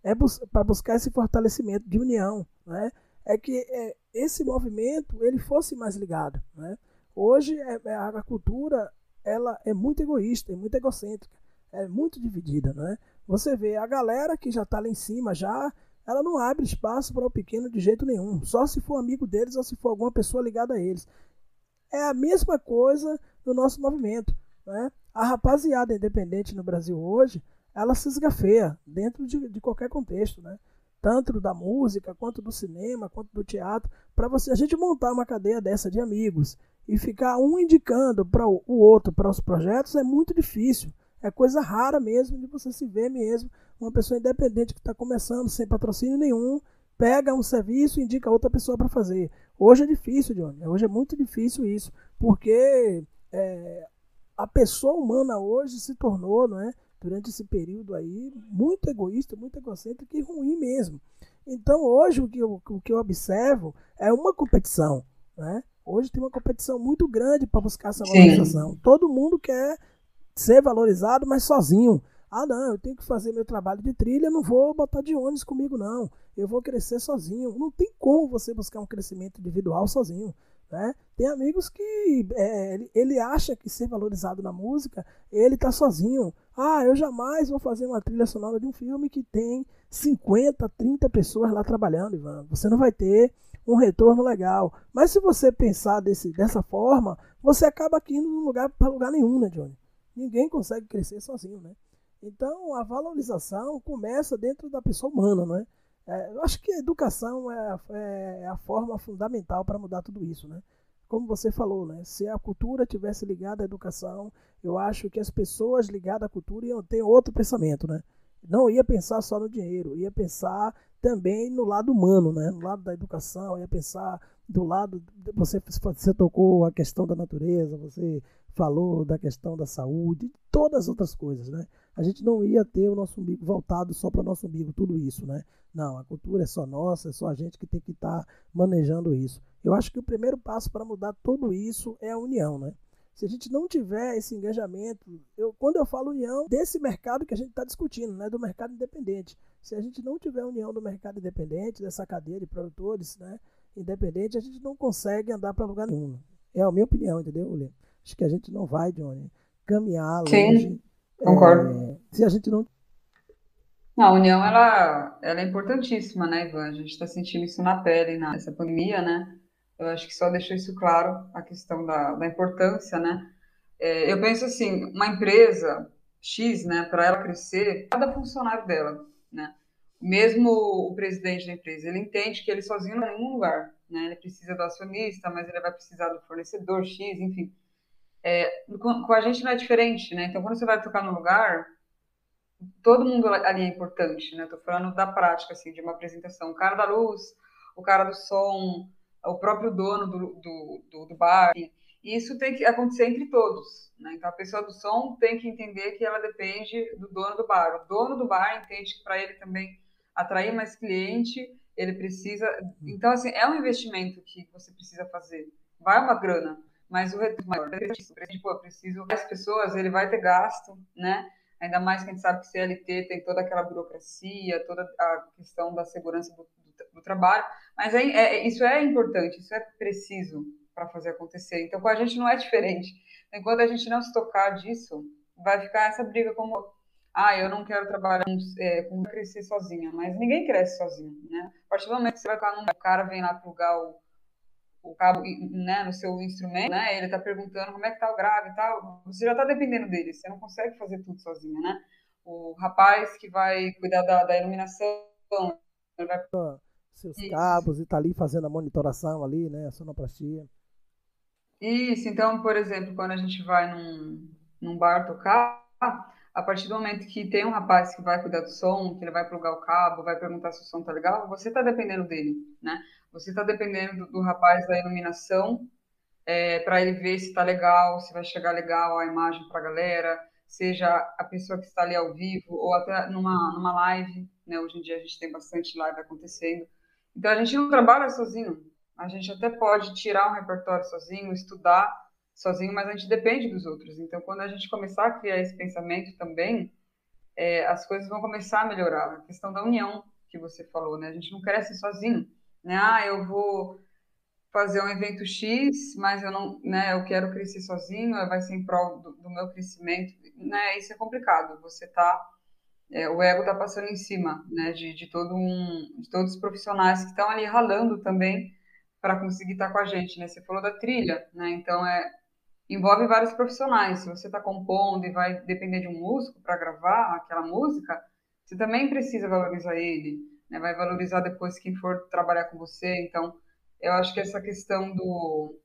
É bus para buscar esse fortalecimento de união, né? É que é, esse movimento ele fosse mais ligado, né? Hoje é, é a agricultura ela é muito egoísta, é muito egocêntrica, é muito dividida, né? Você vê a galera que já está lá em cima já, ela não abre espaço para o pequeno de jeito nenhum, só se for amigo deles ou se for alguma pessoa ligada a eles. É a mesma coisa no nosso movimento, né? A rapaziada independente no Brasil hoje, ela se esgafeia dentro de, de qualquer contexto, né? Tanto da música, quanto do cinema, quanto do teatro, para você a gente montar uma cadeia dessa de amigos e ficar um indicando para o outro para os projetos é muito difícil. É coisa rara mesmo de você se ver mesmo uma pessoa independente que está começando sem patrocínio nenhum, pega um serviço e indica outra pessoa para fazer. Hoje é difícil, Johnny. Hoje é muito difícil isso, porque é, a pessoa humana hoje se tornou, não é? durante esse período aí, muito egoísta, muito egocêntrico e ruim mesmo. Então hoje o que eu, o que eu observo é uma competição. Né? Hoje tem uma competição muito grande para buscar essa valorização. Todo mundo quer ser valorizado, mas sozinho. Ah, não, eu tenho que fazer meu trabalho de trilha, não vou botar de ônibus comigo, não. Eu vou crescer sozinho. Não tem como você buscar um crescimento individual sozinho. Né? Tem amigos que é, ele, ele, acha que ser valorizado na música, ele tá sozinho. Ah, eu jamais vou fazer uma trilha sonora de um filme que tem 50, 30 pessoas lá trabalhando, Ivan. Você não vai ter um retorno legal. Mas se você pensar desse, dessa forma, você acaba aqui indo lugar para lugar nenhum, né, Johnny? Ninguém consegue crescer sozinho, né? Então a valorização começa dentro da pessoa humana, né? É, eu acho que a educação é, é, é a forma fundamental para mudar tudo isso, né? Como você falou, né? Se a cultura tivesse ligada à educação, eu acho que as pessoas ligadas à cultura iam ter outro pensamento, né? Não ia pensar só no dinheiro, ia pensar também no lado humano, né? No lado da educação, ia pensar do lado você você tocou a questão da natureza, você falou da questão da saúde, de todas as outras coisas, né? A gente não ia ter o nosso umbigo voltado só para o nosso umbigo, tudo isso, né? Não, a cultura é só nossa, é só a gente que tem que estar tá manejando isso. Eu acho que o primeiro passo para mudar tudo isso é a união, né? Se a gente não tiver esse engajamento, eu, quando eu falo união, desse mercado que a gente está discutindo, né, do mercado independente. Se a gente não tiver união do mercado independente, dessa cadeia de produtores né, independente, a gente não consegue andar para lugar nenhum. É a minha opinião, entendeu, Lê? Acho que a gente não vai, Johnny, caminhar Sim, longe. Concordo. É, se a gente não a união ela, ela é importantíssima, né, Ivan? A gente está sentindo isso na pele nessa pandemia, né? Eu acho que só deixou isso claro, a questão da, da importância, né? É, eu penso assim, uma empresa X, né, para ela crescer, cada funcionário dela, né? Mesmo o presidente da empresa, ele entende que ele sozinho não é nenhum lugar, né? Ele precisa do acionista, mas ele vai precisar do fornecedor X, enfim. É, com, com, a gente não é diferente, né? Então, quando você vai tocar no lugar, todo mundo ali é importante, né? Tô falando da prática, assim, de uma apresentação. O cara da luz, o cara do som, o próprio dono do, do, do, do bar. E isso tem que acontecer entre todos, né? Então, a pessoa do som tem que entender que ela depende do dono do bar. O dono do bar entende que para ele também atrair mais cliente, ele precisa... Então, assim, é um investimento que você precisa fazer. Vai uma grana, mas o retorno maior. Tipo, eu preciso... As pessoas, ele vai ter gasto, né? ainda mais que a gente sabe que CLT tem toda aquela burocracia, toda a questão da segurança do, trabalho, mas é, é, isso é importante, isso é preciso para fazer acontecer. Então, com a gente não é diferente. Enquanto a gente não se tocar disso, vai ficar essa briga como, ah, eu não quero trabalhar é, com crescer sozinha, mas ninguém cresce sozinho, né? A partir do momento que você vai estar num cara vem lá plugar o, o cabo né, no seu instrumento, né? Ele está perguntando como é que tá o grave e tal. Você já está dependendo dele, você não consegue fazer tudo sozinha, né? O rapaz que vai cuidar da, da iluminação, ele vai... seus Isso. cabos e tá ali fazendo a monitoração ali, né? A sonoplastia. Isso, então, por exemplo, quando a gente vai num, num bar tocar, a partir do momento que tem um rapaz que vai cuidar do som, que ele vai plugar o cabo, vai perguntar se o som tá legal, você está dependendo dele, né? Você está dependendo do, do, rapaz da iluminação é, para ele ver se está legal, se vai chegar legal a imagem para a galera, seja a pessoa que está ali ao vivo ou até numa, numa live, né? Hoje em dia a gente tem bastante live acontecendo. Então a gente não trabalha sozinho. A gente até pode tirar um repertório sozinho, estudar sozinho, mas a gente depende dos outros. Então quando a gente começar a criar esse pensamento também, é, as coisas vão começar a melhorar. A questão da união que você falou, né? A gente não cresce sozinho né? Ah, eu vou fazer um evento X, mas eu não, né, eu quero crescer sozinho, vai ser em prol do, do meu crescimento, né? Isso é complicado. Você tá é, o ego tá passando em cima, né, de, de todo um, de todos os profissionais que estão ali ralando também para conseguir estar tá com a gente, né? Você falou da trilha, né? Então é envolve vários profissionais. Se você está compondo e vai depender de um músico para gravar aquela música, você também precisa valorizar ele né, vai valorizar depois quem for trabalhar com você. Então, eu acho que essa questão do,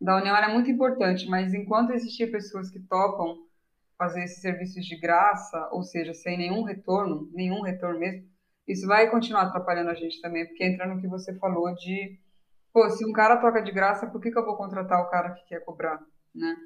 da união é muito importante, mas enquanto existir pessoas que topam fazer esses serviços de graça, ou seja, sem nenhum retorno, nenhum retorno mesmo, isso vai continuar atrapalhando a gente também, porque entra no que você falou de, pô, se um cara toca de graça, por que, que eu vou contratar o cara que quer cobrar, né?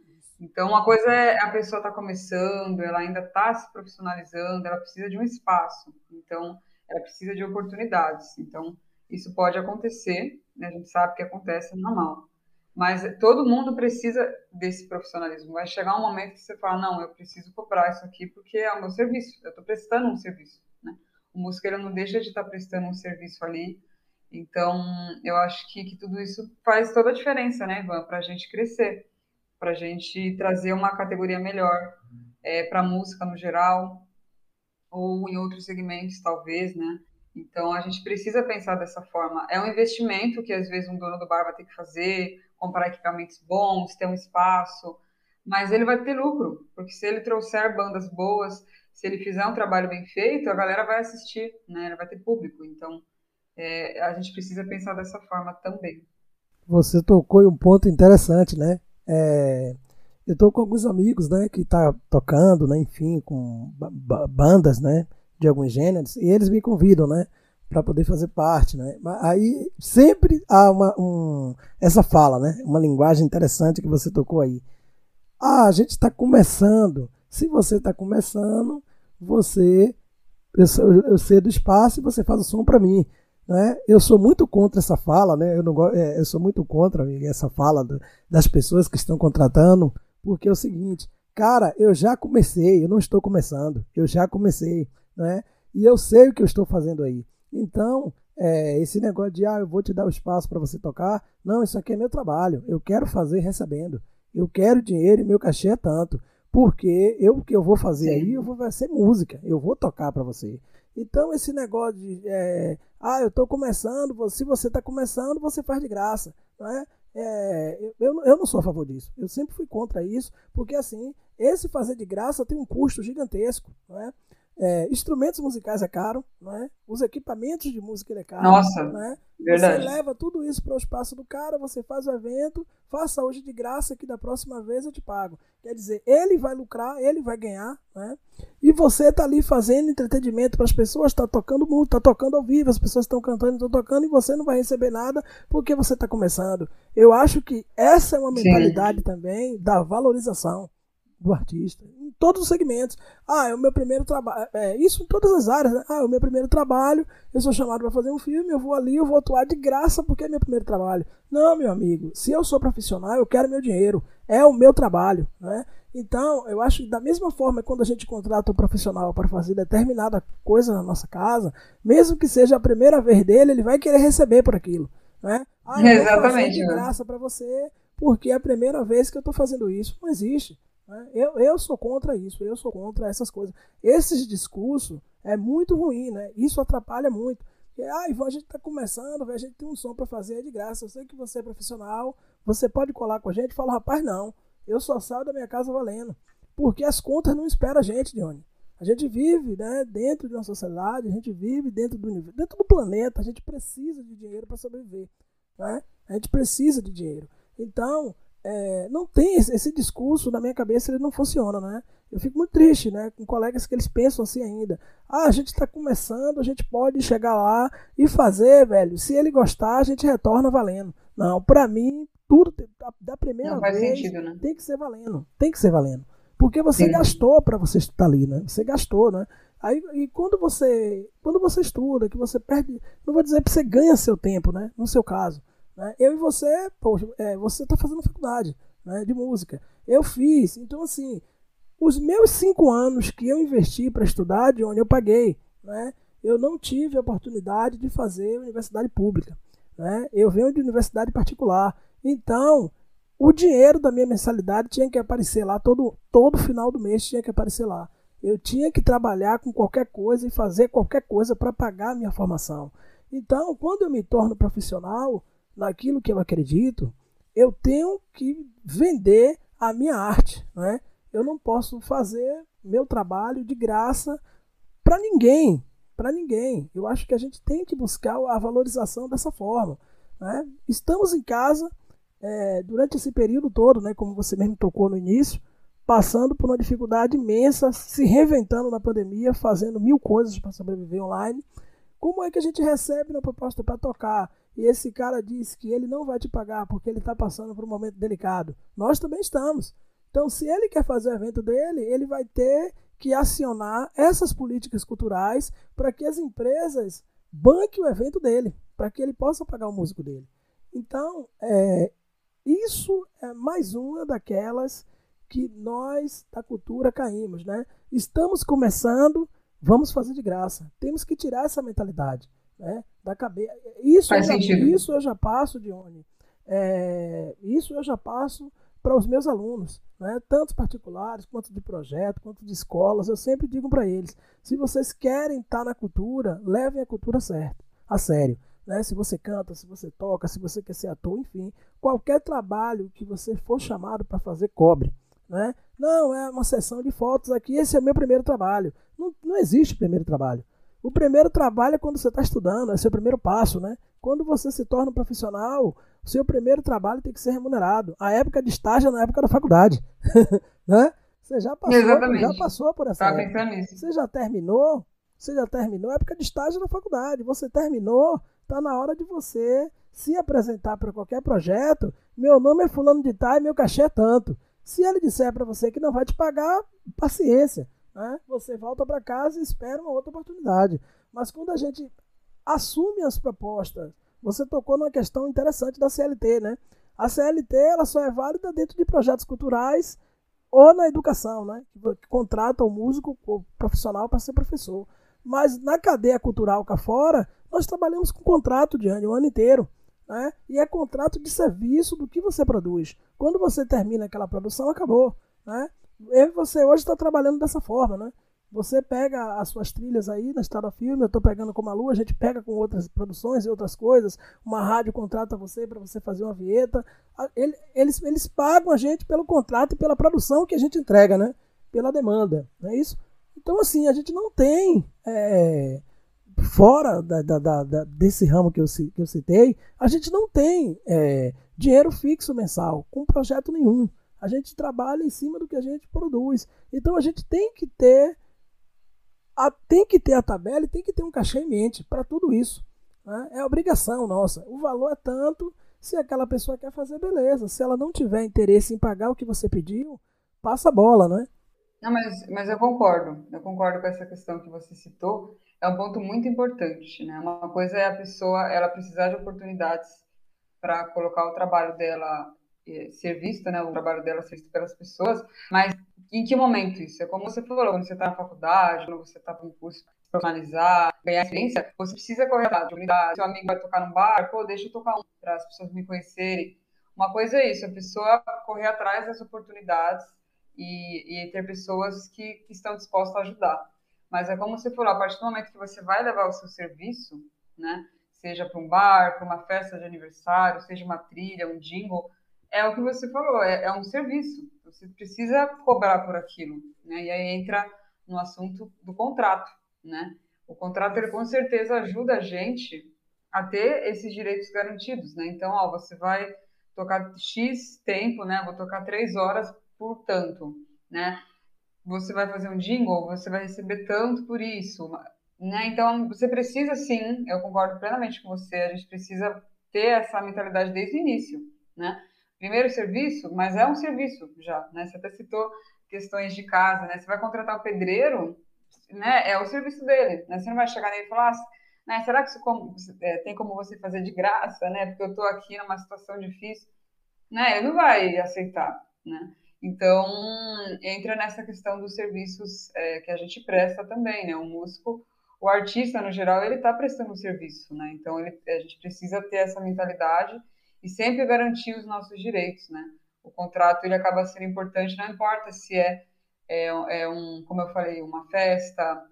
Então, uma coisa é a pessoa está começando, ela ainda está se profissionalizando, ela precisa de um espaço. Então, ela precisa de oportunidades. Então, isso pode acontecer, né? a gente sabe que acontece normal. Mas todo mundo precisa desse profissionalismo. Vai chegar um momento que você fala, não, eu preciso cobrar isso aqui porque é o meu serviço, eu estou prestando um serviço. Né? O músico ele não deixa de estar tá prestando um serviço ali. Então, eu acho que, que tudo isso faz toda a diferença, né, Ivan, para a gente crescer, para a gente trazer uma categoria melhor é, para a música no geral, ou em outros segmentos, talvez, né? Então a gente precisa pensar dessa forma. É um investimento que às vezes um dono do bar vai ter que fazer, comprar equipamentos bons, ter um espaço, mas ele vai ter lucro, porque se ele trouxer bandas boas, se ele fizer um trabalho bem feito, a galera vai assistir, né? Ele vai ter público. Então é, a gente precisa pensar dessa forma também. Você tocou em um ponto interessante, né? É, eu tô com alguns amigos, né, que tá tocando, né, enfim, com bandas, né, de alguns gêneros, e eles me convidam, né, para poder fazer parte, né. Aí sempre há uma um, essa fala, né, uma linguagem interessante que você tocou aí. Ah, a gente está começando. Se você está começando, você eu, eu cedo espaço e você faz o som para mim. Né? Eu sou muito contra essa fala, né? eu, não, é, eu sou muito contra essa fala do, das pessoas que estão contratando porque é o seguinte, cara, eu já comecei, eu não estou começando, eu já comecei, né? E eu sei o que eu estou fazendo aí. Então, é, esse negócio de, ah, eu vou te dar o espaço para você tocar, não, isso aqui é meu trabalho, eu quero fazer recebendo. Eu quero dinheiro e meu cachê é tanto. Porque eu o que eu vou fazer aí, eu vou vai ser música, eu vou tocar para você. Então, esse negócio de, é, ah, eu estou começando, se você está começando, você faz de graça. Não é? É, eu, eu não sou a favor disso. Eu sempre fui contra isso, porque assim, esse fazer de graça tem um custo gigantesco. Não é? É, instrumentos musicais é caro, não é? Os equipamentos de música é caro. Nossa, não é? verdade. Você leva tudo isso para o espaço do cara, você faz o evento, faça hoje de graça que da próxima vez eu te pago. Quer dizer, ele vai lucrar, ele vai ganhar, né? E você está ali fazendo entretenimento para as pessoas, está tocando muito, está tocando ao vivo, as pessoas estão cantando, estão tocando e você não vai receber nada porque você está começando. Eu acho que essa é uma mentalidade Sim. também da valorização do artista, em todos os segmentos. Ah, é o meu primeiro trabalho. É, isso em todas as áreas. Né? Ah, é o meu primeiro trabalho, eu sou chamado para fazer um filme, eu vou ali, eu vou atuar de graça porque é meu primeiro trabalho. Não, meu amigo, se eu sou profissional, eu quero meu dinheiro. É o meu trabalho. Né? Então, eu acho que da mesma forma quando a gente contrata um profissional para fazer determinada coisa na nossa casa, mesmo que seja a primeira vez dele, ele vai querer receber por aquilo. Né? Ah, eu Exatamente. Vou fazer de né? graça para você porque é a primeira vez que eu estou fazendo isso. Não existe. Né? Eu, eu sou contra isso, eu sou contra essas coisas. Esses discursos é muito ruim, né? Isso atrapalha muito. Que, ah, Ivan, a gente está começando, a gente tem um som para fazer é de graça. Eu sei que você é profissional, você pode colar com a gente. Fala, rapaz, não. Eu só saio da minha casa valendo. Porque as contas não esperam a gente, Johnny. A gente vive né, dentro de uma sociedade, a gente vive dentro do universo, dentro do planeta, a gente precisa de dinheiro para sobreviver. Né? A gente precisa de dinheiro. Então, é, não tem esse, esse, discurso na minha cabeça, ele não funciona, né? Eu fico muito triste, né? Com colegas que eles pensam assim ainda. Ah, a gente está começando, a gente pode chegar lá e fazer, velho. Se ele gostar, a gente retorna valendo. Não, para mim, tudo da primeira não, vez sentido, né? tem que ser valendo. Tem que ser valendo. Porque você Sim. gastou para você estar ali, né? Você gastou, né? Aí, e quando você, quando você estuda, que você perde, não vou dizer que você ganha seu tempo, né? No seu caso, né? Eu e você, poxa, é, você está fazendo faculdade né, de música. Eu fiz. Então, assim, os meus cinco anos que eu investi para estudar, de onde eu paguei, né? Eu não tive a oportunidade de fazer universidade pública. Né? Eu venho de universidade particular. Então, o dinheiro da minha mensalidade tinha que aparecer lá, todo, todo final do mês tinha que aparecer lá. Eu tinha que trabalhar com qualquer coisa e fazer qualquer coisa para pagar a minha formação. Então, quando eu me torno profissional, naquilo que eu acredito, eu tenho que vender a minha arte. Né? Eu não posso fazer meu trabalho de graça para ninguém. Para ninguém. Eu acho que a gente tem que buscar a valorização dessa forma. Né? Estamos em casa é, durante esse período todo, né, como você mesmo tocou no início, passando por uma dificuldade imensa, se reinventando na pandemia, fazendo mil coisas para sobreviver online. Como é que a gente recebe uma proposta para tocar e esse cara diz que ele não vai te pagar porque ele está passando por um momento delicado. Nós também estamos. Então, se ele quer fazer o evento dele, ele vai ter que acionar essas políticas culturais para que as empresas banquem o evento dele, para que ele possa pagar o músico dele. Então, é, isso é mais uma daquelas que nós da cultura caímos, né? Estamos começando, vamos fazer de graça. Temos que tirar essa mentalidade né, da cabeça. Isso, eu já, isso eu já passo, Dione. É, isso eu já passo para os meus alunos, né, tanto particulares quanto de projeto, quanto de escolas. Eu sempre digo para eles: se vocês querem estar na cultura, levem a cultura certo, a sério. Né? Se você canta, se você toca, se você quer ser ator, enfim, qualquer trabalho que você for chamado para fazer, cobre. Né? Não, é uma sessão de fotos aqui, esse é o meu primeiro trabalho. Não, não existe primeiro trabalho. O primeiro trabalho é quando você está estudando, é seu primeiro passo, né? Quando você se torna um profissional, o seu primeiro trabalho tem que ser remunerado. A época de estágio é na época da faculdade, [LAUGHS] né? Você já passou, já passou por essa Tava época. Nisso. Você já terminou? Você já terminou a época de estágio na faculdade. Você terminou, está na hora de você se apresentar para qualquer projeto. Meu nome é fulano de tal e meu cachê é tanto. Se ele disser para você que não vai te pagar, paciência né? Você volta para casa e espera uma outra oportunidade. Mas quando a gente assume as propostas, você tocou numa questão interessante da CLT, né? A CLT ela só é válida dentro de projetos culturais ou na educação, né? Que contrata o músico o profissional para ser professor. Mas na cadeia cultural cá fora, nós trabalhamos com contrato de ano, o ano inteiro. Né? E é contrato de serviço do que você produz. Quando você termina aquela produção, acabou. Né? Eu e você hoje está trabalhando dessa forma, né? Você pega as suas trilhas aí na Estrada Filme, eu estou pegando com a Malu, a gente pega com outras produções e outras coisas. Uma rádio contrata você para você fazer uma vinheta. Eles, eles pagam a gente pelo contrato e pela produção que a gente entrega, né? Pela demanda, não é isso? Então, assim, a gente não tem, é, fora da, da, da, desse ramo que eu, que eu citei, a gente não tem é, dinheiro fixo mensal com projeto nenhum. A gente trabalha em cima do que a gente produz. Então a gente tem que ter a, tem que ter a tabela e tem que ter um cachê em mente para tudo isso. Né? É obrigação nossa. O valor é tanto. Se aquela pessoa quer fazer, beleza. Se ela não tiver interesse em pagar o que você pediu, passa a bola, né? Não, mas, mas eu concordo. Eu concordo com essa questão que você citou. É um ponto muito importante, né? Uma coisa é a pessoa, ela precisar de oportunidades para colocar o trabalho dela ser vista, né, o trabalho dela ser visto pelas pessoas, mas em que momento isso? É como você falou, quando você está na faculdade, quando você está um curso profissionalizar, ganhar experiência, você precisa correr atrás de unidade. Seu amigo vai tocar num bar, pô, deixa eu tocar um para as pessoas me conhecerem. Uma coisa é isso, a pessoa correr atrás das oportunidades e, e ter pessoas que, que, estão dispostas a ajudar. Mas é como você falou, a partir do momento que você vai levar o seu serviço, né? Seja para um bar, para uma festa de aniversário, seja uma trilha, um jingle, é o que você falou, é, é um serviço. Você precisa cobrar por aquilo, né? E aí entra no assunto do contrato, né? O contrato ele com certeza ajuda a gente a ter esses direitos garantidos, né? Então, ó, você vai tocar X tempo, né? Vou tocar três horas por tanto, né? Você vai fazer um jingle, você vai receber tanto por isso, né? Então, você precisa sim, eu concordo plenamente com você, a gente precisa ter essa mentalidade desde o início, né? Primeiro serviço, mas é um serviço já, né? Você até citou questões de casa, né? Você vai contratar o pedreiro, né? É o serviço dele, né? Você não vai chegar nele e falar, ah, né? Será que isso como, é, tem como você fazer de graça, né? Porque eu estou aqui numa situação difícil, né? Ele não vai aceitar, né? Então entra nessa questão dos serviços é, que a gente presta também, né? O músico, o artista no geral, ele está prestando um serviço, né? Então ele, a gente precisa ter essa mentalidade e sempre garantir os nossos direitos, né? O contrato ele acaba sendo importante, não importa se é, é, é um, como eu falei, uma festa,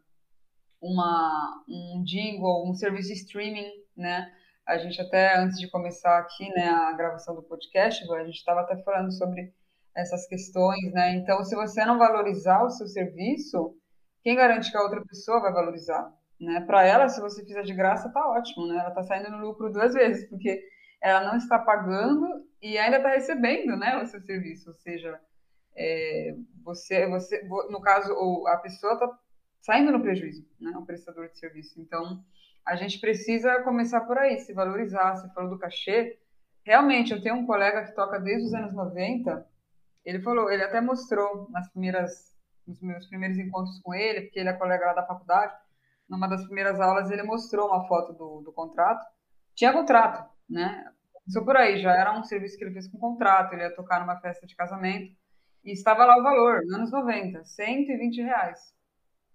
uma, um jingle, um serviço de streaming, né? A gente até, antes de começar aqui, né, a gravação do podcast, a gente estava até falando sobre essas questões, né? Então, se você não valorizar o seu serviço, quem garante que a outra pessoa vai valorizar? Né? Para ela, se você fizer de graça, tá ótimo, né? Ela está saindo no lucro duas vezes, porque ela não está pagando e ainda está recebendo, né, o seu serviço. Ou seja, é, você, você, no caso, a pessoa está saindo no prejuízo, né, o prestador de serviço. Então, a gente precisa começar por aí, se valorizar. Você falou do cachê. Realmente, eu tenho um colega que toca desde os anos 90. Ele falou, ele até mostrou nas primeiras, nos meus primeiros encontros com ele, porque ele é colega lá da faculdade. Numa das primeiras aulas, ele mostrou uma foto do, do contrato. Tinha contrato, né? Começou por aí, já era um serviço que ele fez com contrato, ele ia tocar numa festa de casamento. E estava lá o valor, anos 90, 120 reais.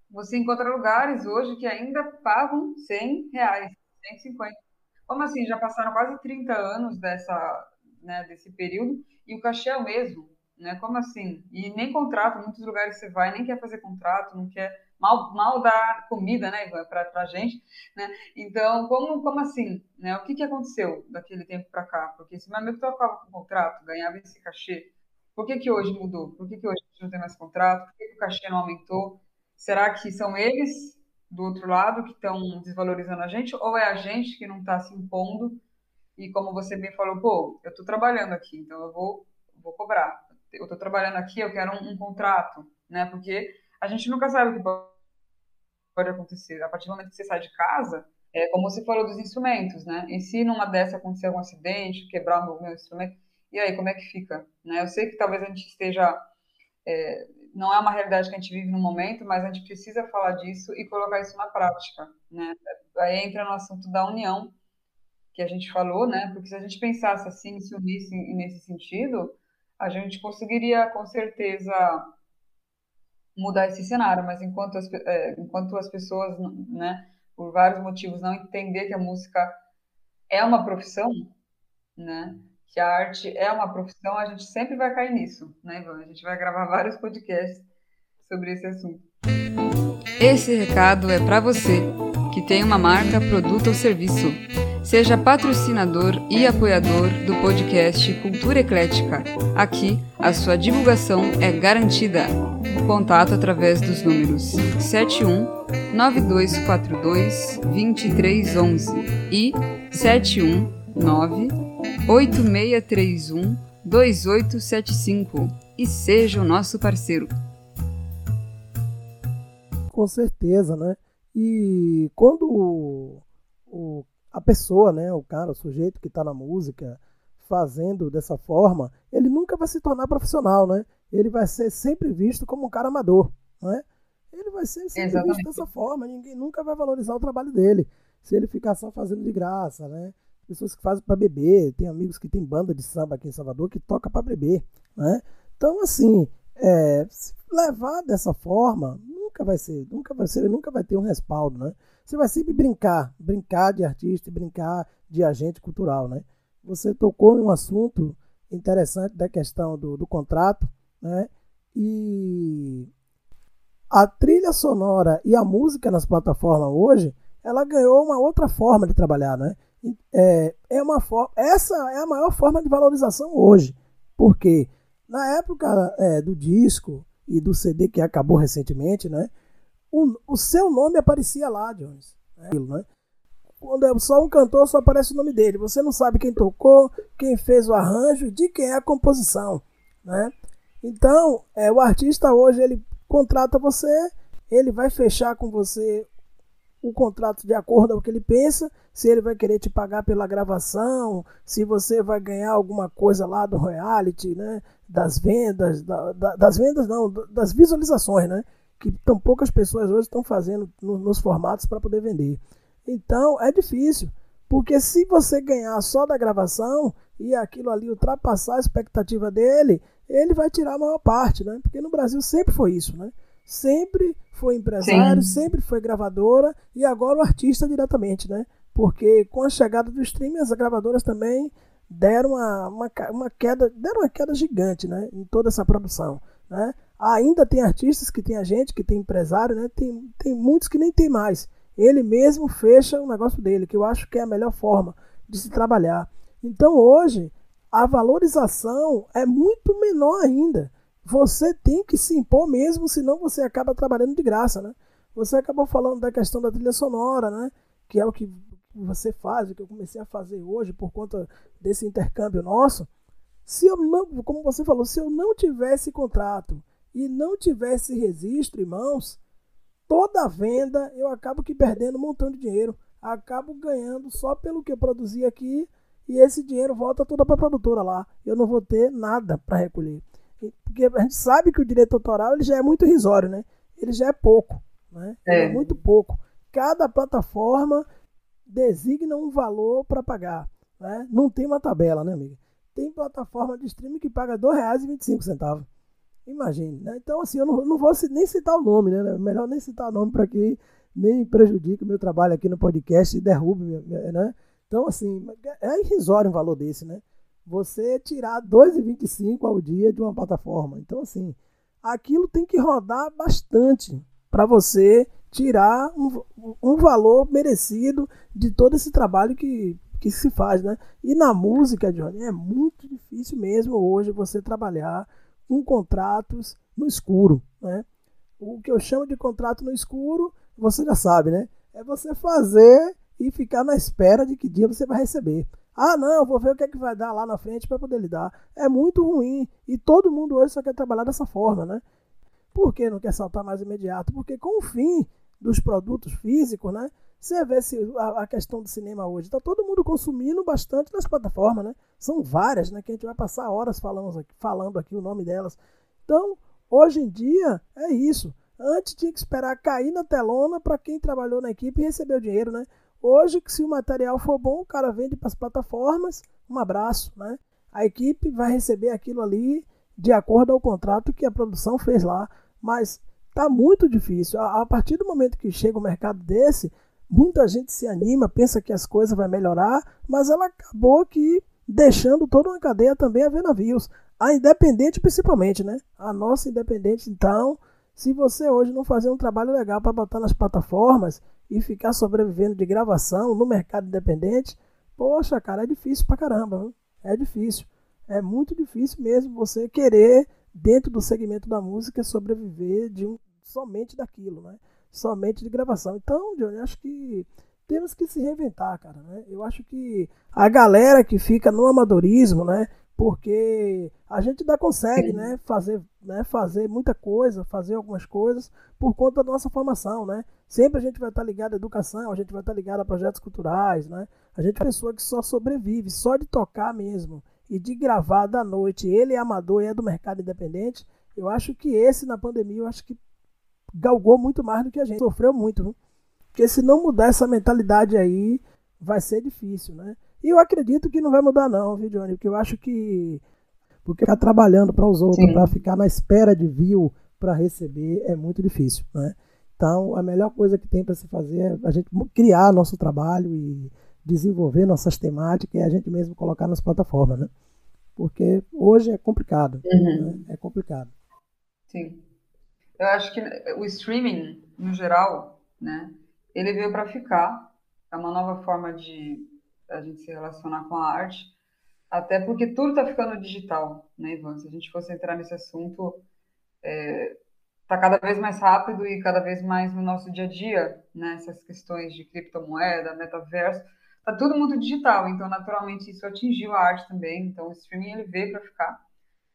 Você encontra lugares hoje que ainda pagam 100 reais, 150. Como assim? Já passaram quase 30 anos dessa, né, desse período e o cachê é o mesmo, né? Como assim? E nem contrato, muitos lugares você vai, nem quer fazer contrato, não quer mal, mal dar comida, né, para a gente, né? Então, como, como assim? Né? O que, que aconteceu daquele tempo para cá? Porque se meu amigo tocava com contrato, ganhava esse cachê, por que, que hoje mudou? Por que, que hoje não tem mais contrato? Por que, que o cachê não aumentou? Será que são eles do outro lado que estão desvalorizando a gente ou é a gente que não está se impondo? E como você bem falou, pô, eu estou trabalhando aqui, então eu vou, vou cobrar. Eu estou trabalhando aqui, eu quero um, um, contrato, né? Porque a gente nunca sabe o que pode acontecer. A partir do momento que você sai de casa, é como você falou dos instrumentos, né? E se numa dessa acontecer algum acidente, quebrar o meu instrumento, e aí como é que fica? Né? Eu sei que talvez a gente esteja é, não é uma realidade que a gente vive no momento, mas a gente precisa falar disso e colocar isso na prática, né? Aí entra no assunto da união que a gente falou, né? Porque se a gente pensasse assim, se unisse nesse sentido, a gente conseguiria com certeza mudar esse cenário, mas enquanto as, é, enquanto as pessoas, né, por vários motivos, não entender que a música é uma profissão, né? que a arte é uma profissão, a gente sempre vai cair nisso, né, Ivan? A gente vai gravar vários podcasts sobre esse assunto. Esse recado é para você que tem uma marca, produto ou serviço. Seja patrocinador e apoiador do podcast Cultura Eclética. Aqui, a sua divulgação é garantida. Contato através dos números 71 9242 2311 e 719 8631 2875 e seja o nosso parceiro. Com certeza, né? E quando o, o, a pessoa, né, o cara, o sujeito que está na música, fazendo dessa forma, ele nunca vai se tornar profissional, né? Ele vai ser sempre visto como um cara amador, né? Ele vai ser sempre Exatamente. visto dessa forma, ninguém nunca vai valorizar o trabalho dele. Se ele ficar só fazendo de graça, né? pessoas que fazem para beber, tem amigos que tem banda de samba aqui em Salvador que toca para beber, né? Então assim, é, se levar dessa forma, nunca vai ser, nunca vai ser, nunca vai ter um respaldo, né? Você vai sempre brincar, brincar de artista, brincar de agente cultural, né? Você tocou em um assunto interessante da questão do, do contrato, né? E a trilha sonora e a música nas plataformas hoje, ela ganhou uma outra forma de trabalhar, né? É, é uma essa é a maior forma de valorização hoje, porque na época é, do disco e do CD que acabou recentemente, né? O, o seu nome aparecia lá, Jones. Né? né? Quando é só um cantor, só aparece o nome dele. Você não sabe quem tocou, quem fez o arranjo, de quem é a composição, né? Então, é, o artista hoje ele contrata você, ele vai fechar com você o contrato de acordo com o que ele pensa, se ele vai querer te pagar pela gravação, se você vai ganhar alguma coisa lá do royalty, né? Das vendas, da, da, das vendas não, das visualizações, né? Que tão poucas pessoas hoje estão fazendo no, nos formatos para poder vender. Então é difícil, porque se você ganhar só da gravação e aquilo ali ultrapassar a expectativa dele, ele vai tirar a maior parte, né? Porque no Brasil sempre foi isso, né? Sempre foi empresário, Sim. sempre foi gravadora e agora o artista diretamente, né? Porque com a chegada do streaming, as gravadoras também deram uma, uma, uma queda, deram uma queda gigante, né? Em toda essa produção, né? Ainda tem artistas que tem a gente, que tem empresário, né? Tem, tem muitos que nem tem mais. Ele mesmo fecha o negócio dele, que eu acho que é a melhor forma de se trabalhar. Então hoje a valorização é muito menor ainda. Você tem que se impor mesmo, senão você acaba trabalhando de graça, né? Você acabou falando da questão da trilha sonora, né? Que é o que você faz, o que eu comecei a fazer hoje por conta desse intercâmbio nosso. Se eu não, como você falou, se eu não tivesse contrato e não tivesse registro em mãos, toda venda eu acabo que perdendo um montão de dinheiro. Acabo ganhando só pelo que eu produzi aqui e esse dinheiro volta toda para a produtora lá. Eu não vou ter nada para recolher. Porque a gente sabe que o direito autoral ele já é muito irrisório, né? Ele já é pouco, né? É. é muito pouco. Cada plataforma designa um valor para pagar, né? Não tem uma tabela, né, amiga? Tem plataforma de streaming que paga R$ 2,25. Imagine, né? Então, assim, eu não, não vou nem citar o nome, né? Melhor nem citar o nome para que nem prejudique o meu trabalho aqui no podcast e derrube, né? Então, assim, é irrisório um valor desse, né? Você tirar 2,25 ao dia de uma plataforma. Então, assim, aquilo tem que rodar bastante para você tirar um, um valor merecido de todo esse trabalho que, que se faz, né? E na música, Johnny, é muito difícil mesmo hoje você trabalhar com contratos no escuro, né? O que eu chamo de contrato no escuro, você já sabe, né? É você fazer e ficar na espera de que dia você vai receber. Ah, não, vou ver o que é que vai dar lá na frente para poder lidar. É muito ruim e todo mundo hoje só quer trabalhar dessa forma, né? Por que não quer saltar mais imediato? Porque com o fim dos produtos físicos, né? Você vê se a, questão do cinema hoje, está todo mundo consumindo bastante nas plataformas, né? São várias, né? Que a gente vai passar horas falando aqui, falando aqui o nome delas. Então, hoje em dia, é isso. Antes tinha que esperar cair na telona para quem trabalhou na equipe e receber o dinheiro, né? Hoje, se o material for bom, o cara vende para as plataformas, um abraço, né? A equipe vai receber aquilo ali de acordo ao contrato que a produção fez lá, mas tá muito difícil. A, a partir do momento que chega um mercado desse, muita gente se anima, pensa que as coisas vão melhorar, mas ela acabou que deixando toda uma cadeia também a ver navios. A independente principalmente, né? A nossa independente, então, se você hoje não fazer um trabalho legal para botar nas plataformas, e ficar sobrevivendo de gravação no mercado independente, poxa, cara, é difícil pra caramba. Viu? É difícil. É muito difícil mesmo você querer, dentro do segmento da música, sobreviver de um, somente daquilo, né? Somente de gravação. Então, Johnny, acho que temos que se reinventar, cara. Né? Eu acho que a galera que fica no amadorismo, né? Porque a gente ainda consegue né, fazer, né, fazer muita coisa, fazer algumas coisas por conta da nossa formação, né? Sempre a gente vai estar ligado à educação, a gente vai estar ligado a projetos culturais, né? A gente é uma pessoa que só sobrevive, só de tocar mesmo e de gravar da noite, ele é amador e é do mercado independente, eu acho que esse na pandemia, eu acho que galgou muito mais do que a gente, sofreu muito, viu? porque se não mudar essa mentalidade aí, vai ser difícil, né? E eu acredito que não vai mudar não, viu, Johnny? Porque eu acho que porque ficar trabalhando para os outros, para ficar na espera de view para receber é muito difícil, né? Então, a melhor coisa que tem para se fazer é a gente criar nosso trabalho e desenvolver nossas temáticas e a gente mesmo colocar nas plataformas, né? Porque hoje é complicado, uhum. né? é complicado. Sim. Eu acho que o streaming, no geral, né? ele veio para ficar. É uma nova forma de a gente se relacionar com a arte, até porque tudo está ficando digital, né, Ivan? Se a gente fosse entrar nesse assunto, está é, tá cada vez mais rápido e cada vez mais no nosso dia a dia, né? Essas questões de criptomoeda, metaverso, tá tudo muito digital, então naturalmente isso atingiu a arte também. Então o streaming ele veio para ficar.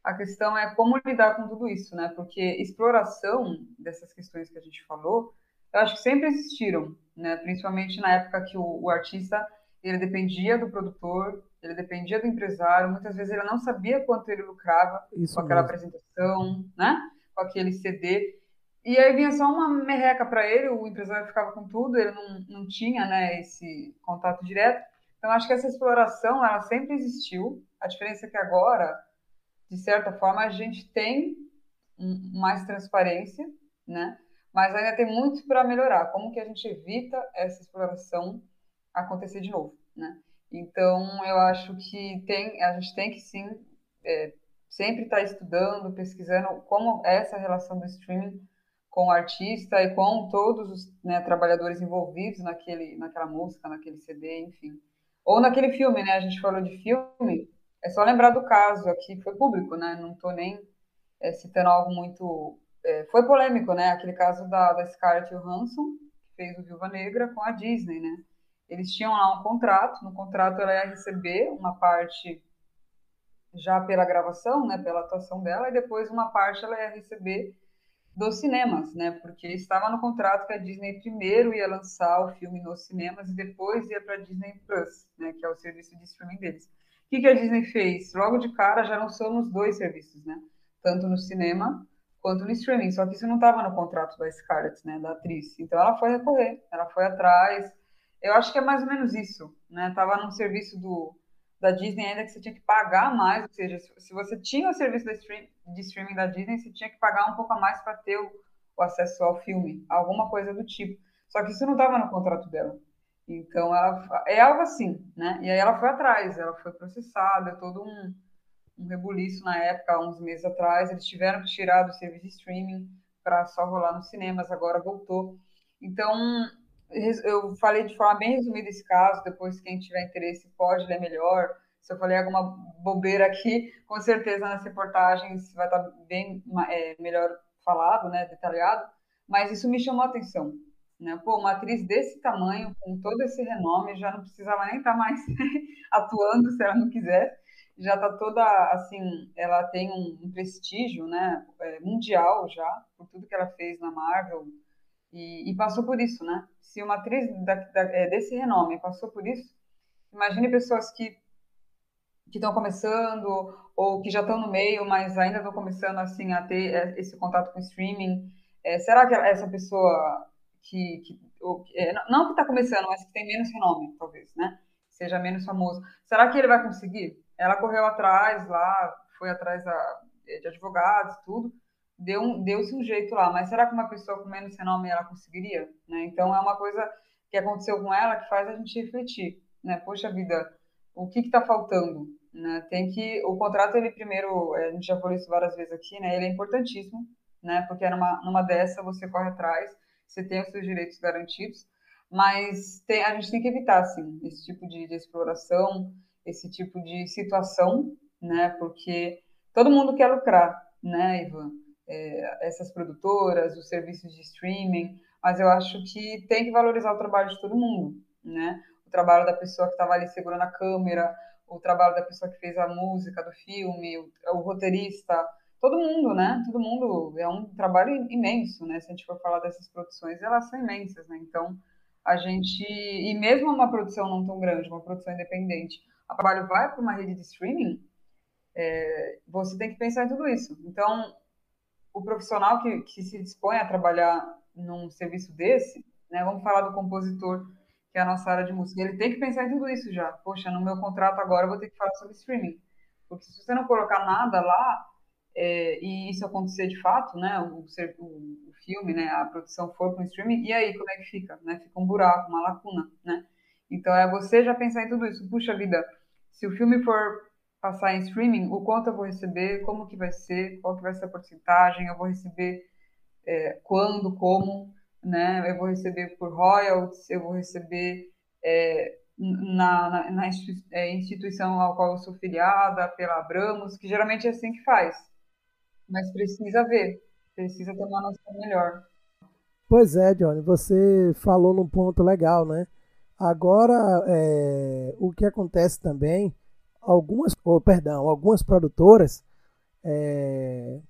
A questão é como lidar com tudo isso, né? Porque exploração dessas questões que a gente falou, eu acho que sempre existiram, né? Principalmente na época que o, o artista ele dependia do produtor, ele dependia do empresário, muitas vezes ele não sabia quanto ele lucrava Isso com aquela mesmo. apresentação, né? Com aquele CD. E aí vinha só uma merreca para ele, o empresário ficava com tudo, ele não, não tinha, né, esse contato direto. Então acho que essa exploração, ela sempre existiu. A diferença é que agora, de certa forma, a gente tem mais transparência, né? Mas ainda tem muito para melhorar. Como que a gente evita essa exploração acontecer de novo, né? Então, eu acho que tem, a gente tem que sim é, sempre estar tá estudando, pesquisando como é essa relação do streaming com o artista e com todos os né, trabalhadores envolvidos naquele, naquela música, naquele CD, enfim. Ou naquele filme, né? A gente falou de filme, é só lembrar do caso aqui, foi público, né? Não estou nem é, citando algo muito... É, foi polêmico, né? Aquele caso da, da Scarlett Johansson, que fez o Viúva Negra com a Disney, né? Eles tinham lá um contrato, no contrato ela ia receber uma parte já pela gravação, né, pela atuação dela, e depois uma parte ela ia receber dos cinemas, né, porque estava no contrato que a Disney primeiro ia lançar o filme nos cinemas e depois ia para a Disney Plus, né, que é o serviço de streaming deles. O que, que a Disney fez? Logo de cara já lançou nos dois serviços, né, tanto no cinema quanto no streaming, só que isso não estava no contrato da Scarlett, né, da atriz. Então ela foi recorrer, ela foi atrás, eu acho que é mais ou menos isso, né? Tava num serviço do, da Disney ainda que você tinha que pagar mais, ou seja, se você tinha o serviço stream, de streaming da Disney, você tinha que pagar um pouco a mais para ter o, o, acesso ao filme, alguma coisa do tipo. Só que isso não estava no contrato dela. Então, ela, é algo assim, né? E aí ela foi atrás, ela foi processada, todo um, um rebuliço na época, uns meses atrás. Eles tiveram que tirar do serviço de streaming para só rolar nos cinemas, agora voltou. Então, eu falei de forma bem resumida esse caso, depois quem tiver interesse pode ler melhor. Se eu falei alguma bobeira aqui, com certeza nas reportagens vai estar bem é, melhor falado, né, detalhado, mas isso me chamou a atenção. Né? Pô, uma atriz desse tamanho, com todo esse renome, já não precisava nem estar mais [LAUGHS] atuando se ela não quisesse. Já está toda, assim, ela tem um, um prestígio né, é, mundial já, por tudo que ela fez na Marvel, e, e, passou por isso, né? Se uma atriz da, da, é, desse renome passou por isso, imagine pessoas que que estão começando ou que já estão no meio, mas ainda estão começando assim a ter é, esse contato com streaming. É, será que essa pessoa que, que ou, é, não que está começando, mas que tem menos renome, talvez, né? Seja menos famoso. Será que ele vai conseguir? Ela correu atrás lá, foi atrás da, de advogados, tudo deu um, deu-se um jeito lá, mas será que uma pessoa com menos renome ela conseguiria? Né? Então é uma coisa que aconteceu com ela que faz a gente refletir, né? Poxa vida, o que está faltando? Né? Tem que o contrato ele primeiro, é, a gente já falou isso várias vezes aqui, né? Ele é importantíssimo, né? Porque numa numa dessa você corre atrás, você tem os seus direitos garantidos, mas tem, a gente tem que evitar assim esse tipo de, de exploração, esse tipo de situação, né? Porque todo mundo quer lucrar, né, Ivan? É, essas produtoras, os serviços de streaming, mas eu acho que tem que valorizar o trabalho de todo mundo, né? O trabalho da pessoa que estava ali segurando a câmera, o trabalho da pessoa que fez a música do filme, o, o, roteirista, todo mundo, né? Todo mundo é um trabalho imenso, né? Se a gente for falar dessas produções, elas são imensas, né? Então a gente e mesmo uma produção não tão grande, uma produção independente, o trabalho vai para uma rede de streaming, é, você tem que pensar em tudo isso. Então o profissional que, que se dispõe a trabalhar num serviço desse, né, vamos falar do compositor, que é a nossa área de música, ele tem que pensar em tudo isso já. Poxa, no meu contrato agora eu vou ter que falar sobre streaming. Porque se você não colocar nada lá, é, e isso acontecer de fato, né, o, o, filme, né, a produção for para o streaming, e aí como é que fica? Né? Fica um buraco, uma lacuna, né? Então é você já pensar em tudo isso. Puxa vida, se o filme for passar em streaming, o quanto eu vou receber, como que vai ser, qual que vai ser a porcentagem, eu vou receber é, quando, como, né? Eu vou receber por royalties, eu vou receber é, na, na, na, é, instituição ao qual eu sou filiada, pela Abramos, que geralmente é assim que faz. Mas precisa ver, precisa ter uma noção melhor. Pois é, Johnny, você falou num ponto legal, né? Agora, é, o que acontece também, algumas, oh, perdão, algumas produtoras é,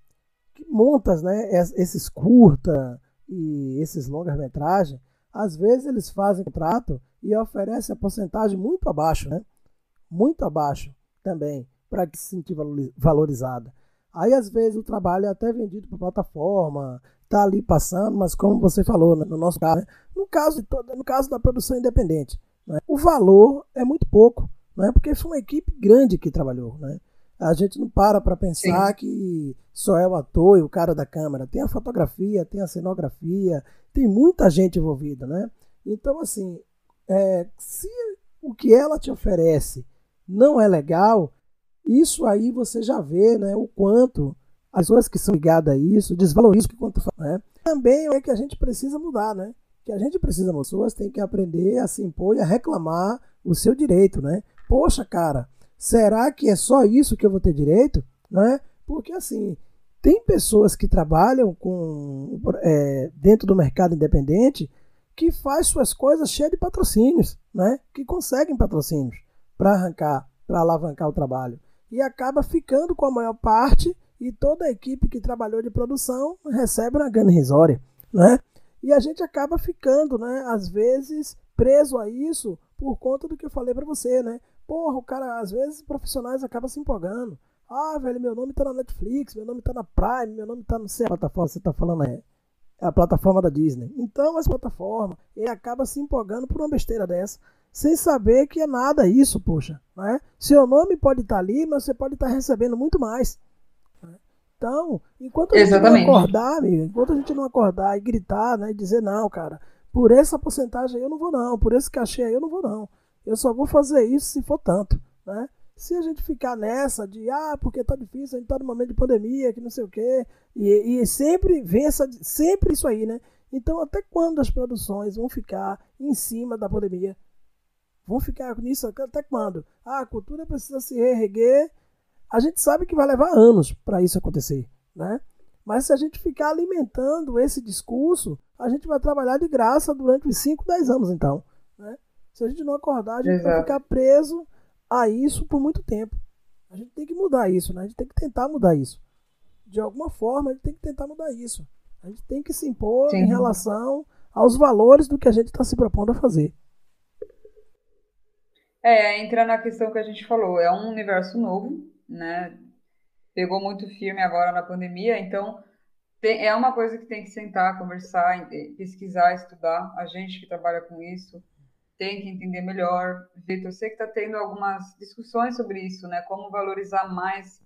montas, né, esses curta e esses longas-metragens, às vezes eles fazem contrato e oferecem a porcentagem muito abaixo, né? Muito abaixo também, para que se sentir valorizada. Aí, às vezes, o trabalho é até vendido para plataforma, tá ali passando, mas como você falou, né, no nosso caso, né, no, caso no caso da produção independente, né, o valor é muito pouco, né, porque foi uma equipe grande que trabalhou. Né? A gente não para para pensar Sim. que só é o ator e o cara da câmera. Tem a fotografia, tem a cenografia, tem muita gente envolvida. Né? Então, assim, é, se o que ela te oferece não é legal, isso aí você já vê né, o quanto as pessoas que são ligadas a isso desvalorizam o que quanto né? Também é que a gente precisa mudar, né? Que a gente precisa, pessoas têm que aprender a se impor e a reclamar o seu direito, né? Poxa, cara, será que é só isso que eu vou ter direito? Né? Porque assim, tem pessoas que trabalham com é, dentro do mercado independente que faz suas coisas cheias de patrocínios, né? Que conseguem patrocínios para arrancar, para alavancar o trabalho e acaba ficando com a maior parte e toda a equipe que trabalhou de produção recebe uma grana risória, né? E a gente acaba ficando, né, às vezes preso a isso por conta do que eu falei para você, né? Porra, o cara, às vezes, profissionais acabam se empolgando. Ah, velho, meu nome tá na Netflix, meu nome tá na Prime, meu nome tá no sei a plataforma, você tá falando é é a plataforma da Disney. Então, essa plataforma, ele acaba se empolgando por uma besteira dessa, sem saber que é nada isso, poxa. Né? Seu nome pode estar ali, mas você pode estar recebendo muito mais. Né? Então, enquanto a gente não acordar, amigo, enquanto a gente não acordar e gritar, né, e dizer, não, cara, por essa porcentagem aí eu não vou não, por esse cachê aí eu não vou não. Eu só vou fazer isso se for tanto, né? Se a gente ficar nessa de, ah, porque tá difícil, a gente tá no momento de pandemia, que não sei o quê, e, e sempre vem essa, sempre isso aí, né? Então, até quando as produções vão ficar em cima da pandemia? Vão ficar nisso até quando? Ah, a cultura precisa se reerguer. A gente sabe que vai levar anos para isso acontecer, né? Mas se a gente ficar alimentando esse discurso, a gente vai trabalhar de graça durante os 5, 10 anos, então. Né? Se a gente não acordar, a gente Exato. vai ficar preso a isso por muito tempo. A gente tem que mudar isso, né? A gente tem que tentar mudar isso. De alguma forma, a gente tem que tentar mudar isso. A gente tem que se impor Sim. em relação aos valores do que a gente está se propondo a fazer. É, entra na questão que a gente falou, é um universo novo, né? Pegou muito firme agora na pandemia, então tem, é uma coisa que tem que sentar, conversar, pesquisar, estudar. A gente que trabalha com isso, tem que entender melhor. Vitor, eu sei que está tendo algumas discussões sobre isso, né? Como valorizar mais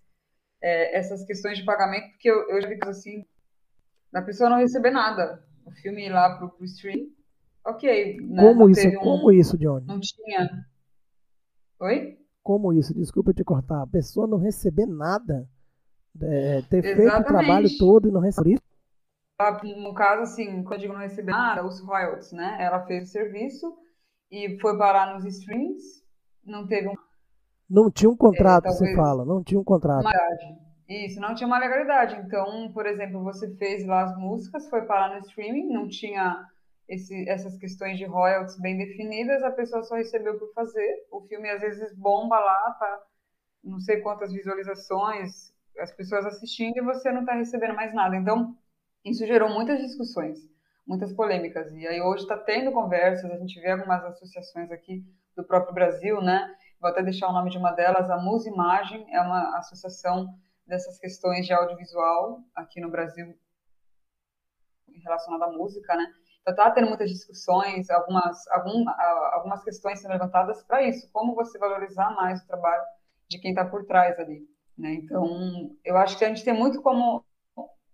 é, essas questões de pagamento, porque eu, eu já vi assim, da pessoa não receber nada. O filme ir lá para o stream, ok. Né? Como isso? Um, como isso, Johnny? Não tinha. Oi? Como isso? Desculpa te cortar. A pessoa não receber nada, é, ter Exatamente. feito o trabalho todo e não receber isso? No caso, assim, quando eu digo não receber nada, os royalties, né? Ela fez o serviço, e foi parar nos streams, não teve um. Não tinha um contrato, é, você fala, não tinha um contrato. Isso, não tinha uma legalidade. Então, por exemplo, você fez lá as músicas, foi parar no streaming, não tinha esse, essas questões de royalties bem definidas, a pessoa só recebeu por fazer. O filme às vezes bomba lá, tá não sei quantas visualizações, as pessoas assistindo e você não está recebendo mais nada. Então, isso gerou muitas discussões muitas polêmicas. E aí hoje está tendo conversas, a gente vê algumas associações aqui do próprio Brasil, né? Vou até deixar o nome de uma delas, a Musimagem, é uma associação dessas questões de audiovisual aqui no Brasil relacionada à música, né? Então tá tendo muitas discussões, algumas, algum, algumas questões sendo levantadas para isso, como você valorizar mais o trabalho de quem está por trás ali, né? Então, eu acho que a gente tem muito como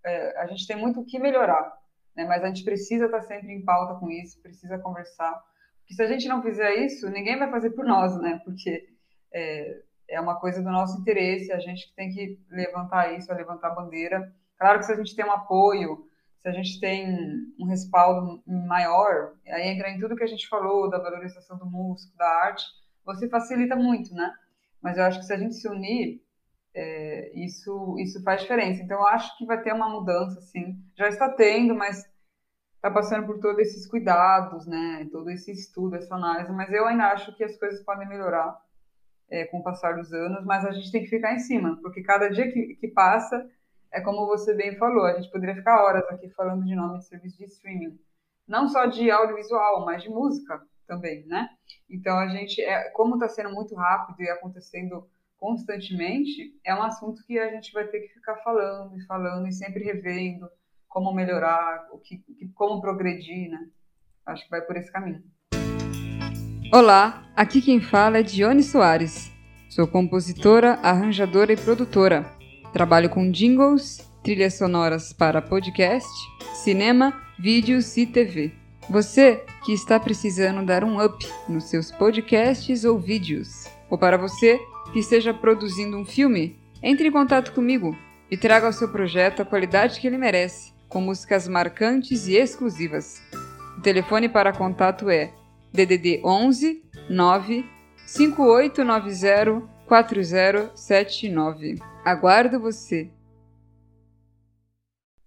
é, a gente tem muito o que melhorar né? Mas a gente precisa estar sempre em pauta com isso, precisa conversar. Porque se a gente não fizer isso, ninguém vai fazer por nós, né? Porque é, é uma coisa do nosso interesse, a gente tem que levantar isso, levantar a bandeira. Claro que se a gente tem um apoio, se a gente tem um respaldo maior, aí entra em tudo que a gente falou da valorização do músico, da arte, você facilita muito, né? Mas eu acho que se a gente se unir, é, isso, isso faz diferença. Então, eu acho que vai ter uma mudança, sim. Já está tendo, mas está passando por todos esses cuidados, né? Todo esse estudo, essa análise. Mas eu ainda acho que as coisas podem melhorar é, com o passar dos anos, mas a gente tem que ficar em cima, porque cada dia que, que passa, é como você bem falou, a gente poderia ficar horas aqui falando de nome de serviço de streaming. Não só de audiovisual, mas de música também, né? Então, a gente, é, como está sendo muito rápido e acontecendo constantemente, é um assunto que a gente vai ter que ficar falando e falando e sempre revendo como melhorar, o que, como progredir, né? Acho que vai por esse caminho. Olá, aqui quem fala é Dione Soares. Sou compositora, arranjadora e produtora. Trabalho com jingles, trilhas sonoras para podcast, cinema, vídeos e TV. Você que está precisando dar um up nos seus podcasts ou vídeos, ou para você que esteja produzindo um filme, entre em contato comigo e traga ao seu projeto a qualidade que ele merece, com músicas marcantes e exclusivas. O telefone para contato é DDD 11 9 5890 4079. Aguardo você.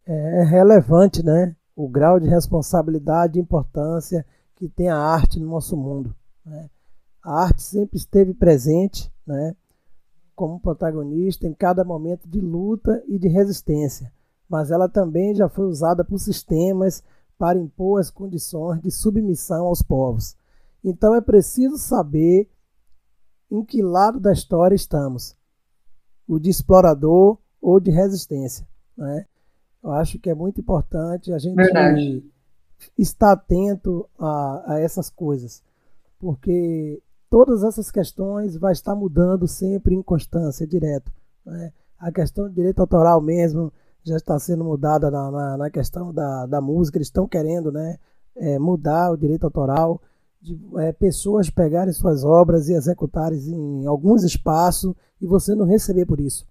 É relevante, né? O grau de responsabilidade e importância que tem a arte no nosso mundo. Né? A arte sempre esteve presente, né? Como protagonista em cada momento de luta e de resistência, mas ela também já foi usada por sistemas para impor as condições de submissão aos povos. Então é preciso saber em que lado da história estamos: o de explorador ou de resistência. Né? Eu acho que é muito importante a gente Verdade. estar atento a, a essas coisas, porque todas essas questões vai estar mudando sempre em constância, direto. Né? A questão do direito autoral mesmo já está sendo mudada na, na, na questão da, da música, eles estão querendo né, é, mudar o direito autoral, de é, pessoas pegarem suas obras e executarem em alguns espaços e você não receber por isso.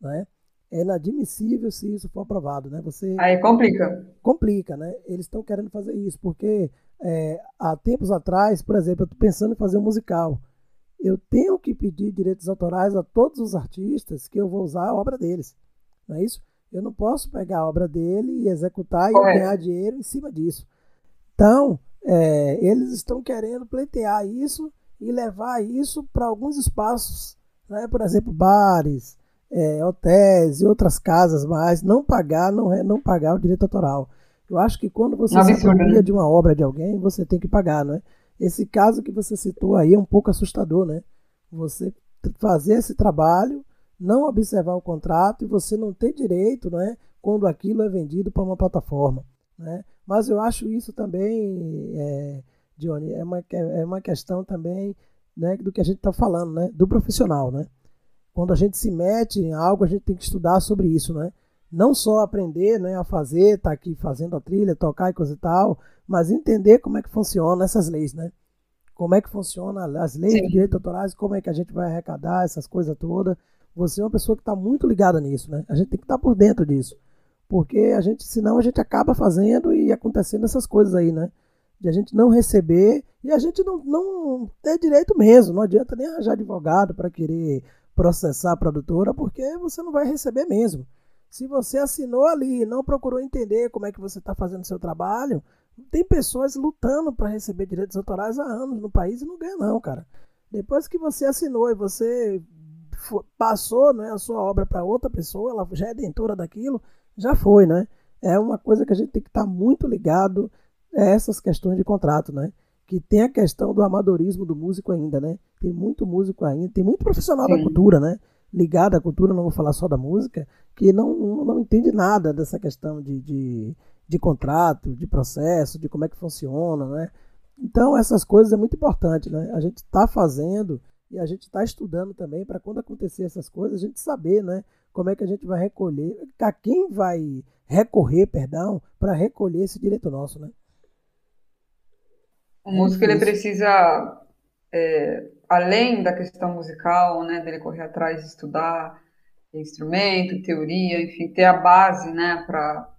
Né? É inadmissível se isso for aprovado. Né? Você, Aí complica. Complica, né? Eles estão querendo fazer isso, porque é, há tempos atrás, por exemplo, eu estou pensando em fazer um musical. Eu tenho que pedir direitos autorais a todos os artistas que eu vou usar a obra deles. Não é isso? Eu não posso pegar a obra dele e executar e ganhar dinheiro em cima disso. Então, é, eles estão querendo pleitear isso e levar isso para alguns espaços, né? por exemplo, bares, é, hotéis e outras casas, mas não pagar, não, é, não pagar o direito autoral. Eu acho que quando você se apropria né? de uma obra de alguém, você tem que pagar, né? Esse caso que você citou aí é um pouco assustador, né? Você fazer esse trabalho não observar o contrato e você não ter direito né, quando aquilo é vendido para uma plataforma. Né? Mas eu acho isso também, é, Johnny, é uma, é uma questão também né, do que a gente está falando, né, do profissional. Né? Quando a gente se mete em algo, a gente tem que estudar sobre isso. Né? Não só aprender né, a fazer, estar tá aqui fazendo a trilha, tocar e coisa e tal, mas entender como é que funcionam essas leis. Né? Como é que funciona as leis Sim. de direitos autorais, como é que a gente vai arrecadar essas coisas todas você é uma pessoa que está muito ligada nisso, né? A gente tem que estar tá por dentro disso. Porque a gente, senão a gente acaba fazendo e acontecendo essas coisas aí, né? De a gente não receber e a gente não, não ter direito mesmo. Não adianta nem arranjar advogado para querer processar a produtora, porque você não vai receber mesmo. Se você assinou ali e não procurou entender como é que você está fazendo seu trabalho, tem pessoas lutando para receber direitos autorais há anos no país e não ganha não, cara. Depois que você assinou e você passou né, a sua obra para outra pessoa, ela já é dentora daquilo, já foi, né? É uma coisa que a gente tem que estar tá muito ligado a essas questões de contrato, né? Que tem a questão do amadorismo do músico ainda, né? Tem muito músico ainda, tem muito profissional Sim. da cultura, né? Ligado à cultura, não vou falar só da música, que não, não, não entende nada dessa questão de, de, de contrato, de processo, de como é que funciona, né? Então, essas coisas é muito importante, né? A gente está fazendo e a gente está estudando também para quando acontecer essas coisas, a gente saber, né? Como é que a gente vai recolher, a quem vai recorrer, perdão, para recolher esse direito nosso, né? O músico ele precisa, é, além da questão musical, né, dele correr atrás de estudar instrumento, teoria, enfim, ter a base, né, para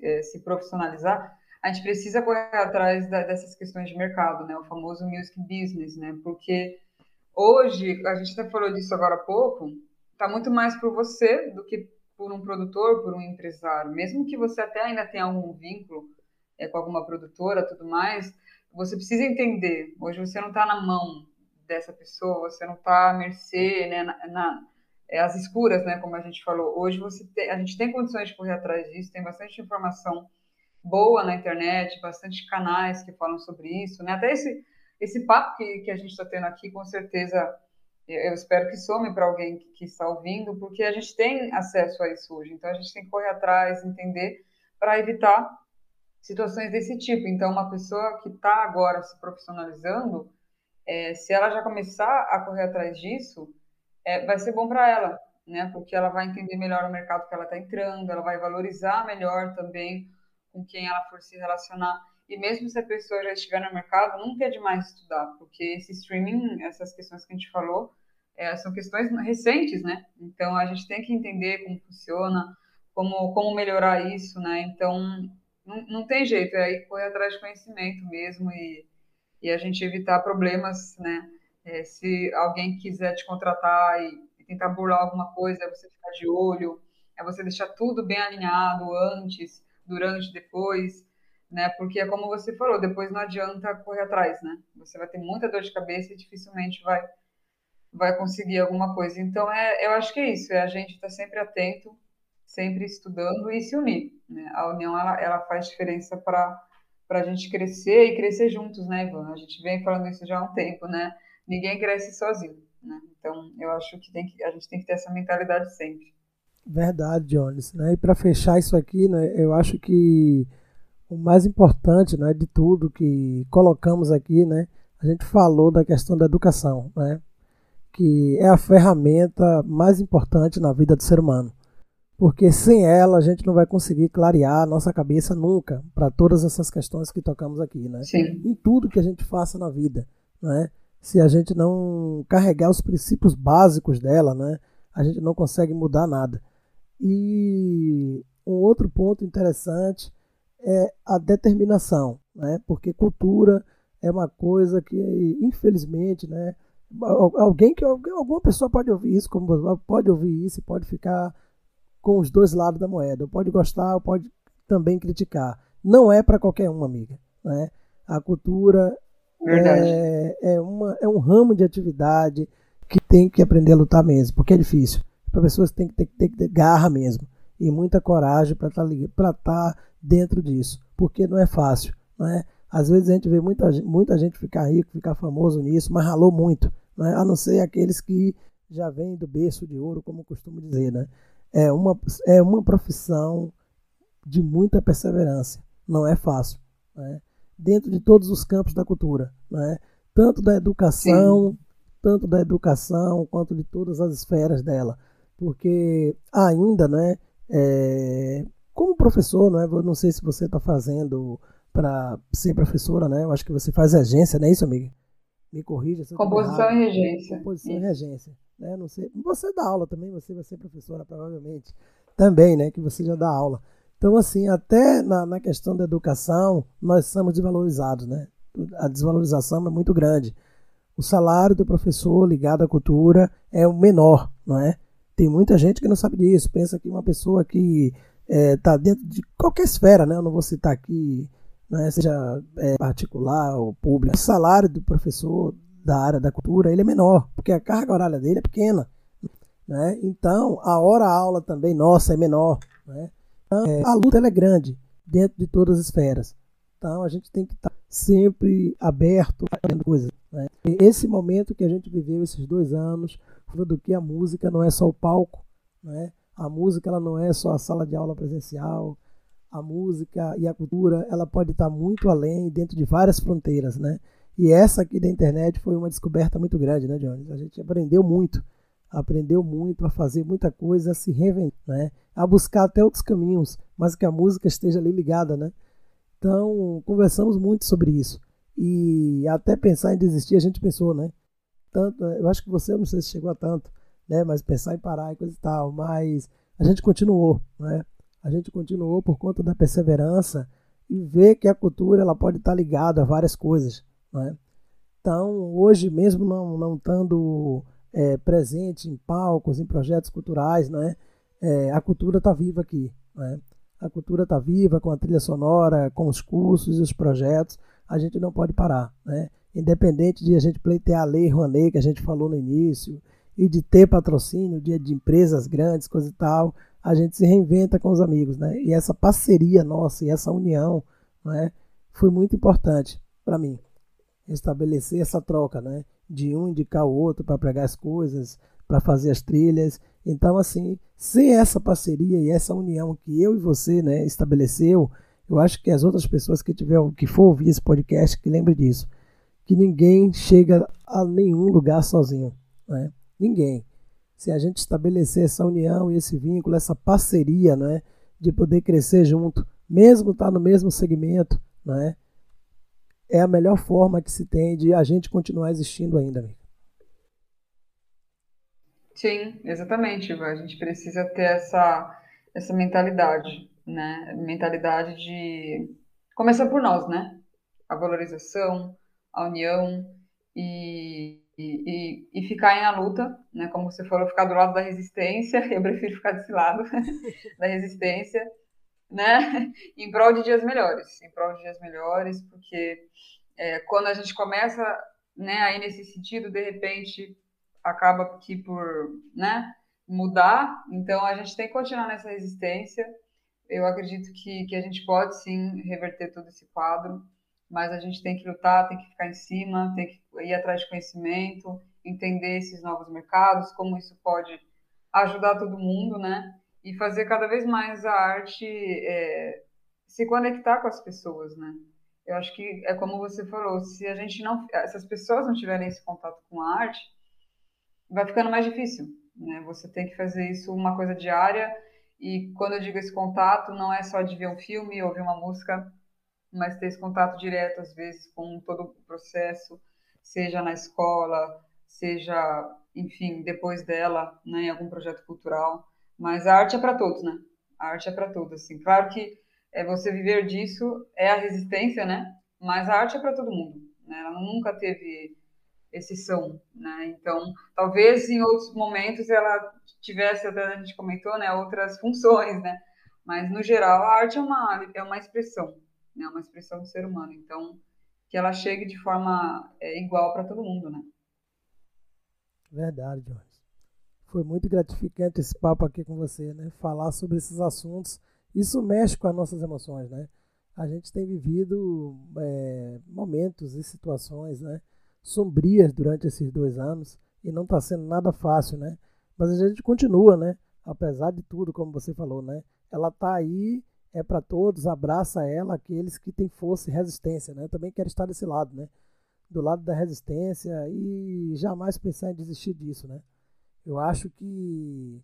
é, se profissionalizar, a gente precisa correr atrás da, dessas questões de mercado, né? O famoso music business, né? Porque hoje, a gente até falou disso agora há pouco, está muito mais por você do que por um produtor, por um empresário. Mesmo que você até ainda tenha algum vínculo é, com alguma produtora, tudo mais, você precisa entender. Hoje você não está na mão dessa pessoa, você não está à mercê, né, na, na é, as escuras, né, como a gente falou. Hoje você tem, a gente tem condições de correr atrás disso, tem bastante informação boa na internet, bastante canais que falam sobre isso, né? Até esse esse papo que, que a gente está tendo aqui, com certeza, eu espero que some para alguém que, que, está ouvindo, porque a gente tem acesso a isso hoje. Então a gente tem que correr atrás, entender, para evitar situações desse tipo. Então, uma pessoa que está agora se profissionalizando, é, se ela já começar a correr atrás disso, é, vai ser bom para ela, né? Porque ela vai entender melhor o mercado que ela está entrando, ela vai valorizar melhor também com quem ela for se relacionar. E mesmo se a pessoa já estiver no mercado, nunca é demais estudar, porque esse streaming, essas questões que a gente falou, é, são questões recentes, né? Então a gente tem que entender como funciona, como, como melhorar isso, né? Então não, não tem jeito, aí correr atrás de conhecimento mesmo e, e a gente evitar problemas, né? É, se alguém quiser te contratar e, e, tentar burlar alguma coisa, é você ficar de olho, é você deixar tudo bem alinhado antes, durante, depois, né? Porque é como você falou, depois não adianta correr atrás, né? Você vai ter muita dor de cabeça e dificilmente vai vai conseguir alguma coisa. Então é, eu acho que é isso, é a gente estar tá sempre atento, sempre estudando e se unir. Né? A união ela, ela faz diferença para a gente crescer e crescer juntos, né, Ivan? A gente vem falando isso já há um tempo, né? ninguém cresce sozinho, né? Então, eu acho que, tem que a gente tem que ter essa mentalidade sempre. Verdade, Jones. Né? E para fechar isso aqui, né, eu acho que o mais importante né, de tudo que colocamos aqui, né, a gente falou da questão da educação, né, que é a ferramenta mais importante na vida do ser humano. Porque sem ela a gente não vai conseguir clarear a nossa cabeça nunca para todas essas questões que tocamos aqui, né? Sim. Em tudo que a gente faça na vida, né? se a gente não carregar os princípios básicos dela, né, a gente não consegue mudar nada. E um outro ponto interessante é a determinação, né, porque cultura é uma coisa que, infelizmente, né, alguém que alguma pessoa pode ouvir isso, como pode ouvir isso e pode ficar com os dois lados da moeda, pode gostar, pode também criticar. Não é para qualquer um, amiga. Né? A cultura é, é, uma, é um ramo de atividade que tem que aprender a lutar mesmo, porque é difícil. Para pessoas tem que ter, ter ter garra mesmo e muita coragem para estar tá, tá dentro disso, porque não é fácil. Não é? Às vezes a gente vê muita, muita gente ficar rico, ficar famoso nisso, mas ralou muito, não é? a não ser aqueles que já vêm do berço de ouro, como costumo dizer. Né? É, uma, é uma profissão de muita perseverança, não é fácil. Não é? dentro de todos os campos da cultura, né? tanto da educação, Sim. tanto da educação quanto de todas as esferas dela, porque ainda, né, é, como professor, né, eu não sei se você está fazendo para ser professora, né? Eu acho que você faz regência, não é isso, amiga? Me corrija. Se Composição e regência. Composição e regência. Né? Não sei. Você dá aula também, você vai ser professora, provavelmente. Também, né? Que você já dá aula. Então, assim, até na, na questão da educação, nós somos desvalorizados, né? A desvalorização é muito grande. O salário do professor ligado à cultura é o menor, não é? Tem muita gente que não sabe disso, pensa que uma pessoa que está é, tá dentro de qualquer esfera, né? Eu não vou citar aqui, né? seja é, particular ou pública. O salário do professor da área da cultura ele é menor, porque a carga horária dele é pequena. Né? Então, a hora-aula também nossa é menor. Né? Então, é, a luta é grande dentro de todas as esferas. Então a gente tem que estar sempre aberto fazendo coisas. Né? Esse momento que a gente viveu esses dois anos, do que a música não é só o palco, né? a música ela não é só a sala de aula presencial, a música e a cultura ela pode estar muito além, dentro de várias fronteiras, né? E essa aqui da internet foi uma descoberta muito grande, né, Jones? A gente aprendeu muito aprendeu muito a fazer muita coisa, a se reinventar, né? a buscar até outros caminhos, mas que a música esteja ali ligada. Né? Então, conversamos muito sobre isso. E até pensar em desistir, a gente pensou, né? Tanto, eu acho que você, não sei se chegou a tanto, né? Mas pensar em parar e coisa e tal. Mas a gente continuou, né? A gente continuou por conta da perseverança e ver que a cultura ela pode estar ligada a várias coisas. Né? Então, hoje mesmo não, não estando é, presente em palcos, em projetos culturais, né? É, a cultura está viva aqui. Né? A cultura está viva com a trilha sonora, com os cursos e os projetos. A gente não pode parar. Né? Independente de a gente pleitear a lei Rouanet, que a gente falou no início, e de ter patrocínio de, de empresas grandes, coisa e tal, a gente se reinventa com os amigos. Né? E essa parceria nossa e essa união né, foi muito importante para mim. Estabelecer essa troca, né? de um indicar o outro para pregar as coisas, para fazer as trilhas. Então, assim, sem essa parceria e essa união que eu e você né, estabeleceu, eu acho que as outras pessoas que tiver, que for ouvir esse podcast, que lembre disso, que ninguém chega a nenhum lugar sozinho, né? Ninguém. Se a gente estabelecer essa união e esse vínculo, essa parceria, né, de poder crescer junto, mesmo estar tá no mesmo segmento, né, é a melhor forma que se tem de a gente continuar existindo ainda, amiga. Sim, exatamente. A gente precisa ter essa, essa mentalidade, né? Mentalidade de começar por nós, né? A valorização, a união e, e, e, ficar em a luta, né? Como você falou, ficar do lado da resistência. [LAUGHS] Eu prefiro ficar desse lado [LAUGHS] da resistência né? [LAUGHS] em prol de dias melhores, em prol de dias melhores, porque é, quando a gente começa, né, aí nesse sentido, de repente acaba que por, né, mudar, então a gente tem que continuar nessa resistência. Eu acredito que, que a gente pode sim reverter todo esse quadro, mas a gente tem que lutar, tem que ficar em cima, tem que ir atrás de conhecimento, entender esses novos mercados, como isso pode ajudar todo mundo, né? E fazer cada vez mais a arte é, se conectar com as pessoas, né? Eu acho que é como você falou, se a gente não, se as pessoas não tiverem esse contato com a arte, vai ficando mais difícil, né? Você tem que fazer isso uma coisa diária e quando eu digo esse contato, não é só de ver um filme, ouvir uma música, mas ter esse contato direto às vezes com todo o processo, seja na escola, seja, enfim, depois dela, né, em algum projeto cultural. Mas a arte é para todos, né? A arte é para todos, assim. Claro que é, você viver disso é a resistência, né? Mas a arte é para todo mundo, né? Ela nunca teve exceção, né? Então, talvez em outros momentos ela tivesse, até a gente comentou, né, outras funções, né? Mas no geral a arte é uma é uma expressão, né? Uma expressão do ser humano. Então, que ela chegue de forma é, igual para todo mundo, né? Verdade, Jones. Foi muito gratificante esse papo aqui com você, né? Falar sobre esses assuntos. Isso mexe com as nossas emoções, né? A gente tem vivido é, momentos e situações, né? Sombrias durante esses dois anos e não está sendo nada fácil, né? Mas a gente continua, né? Apesar de tudo, como você falou, né? Ela está aí, é para todos, abraça ela, aqueles que têm força e resistência, né? Eu também quero estar desse lado, né? Do lado da resistência e jamais pensar em desistir disso, né? Eu acho que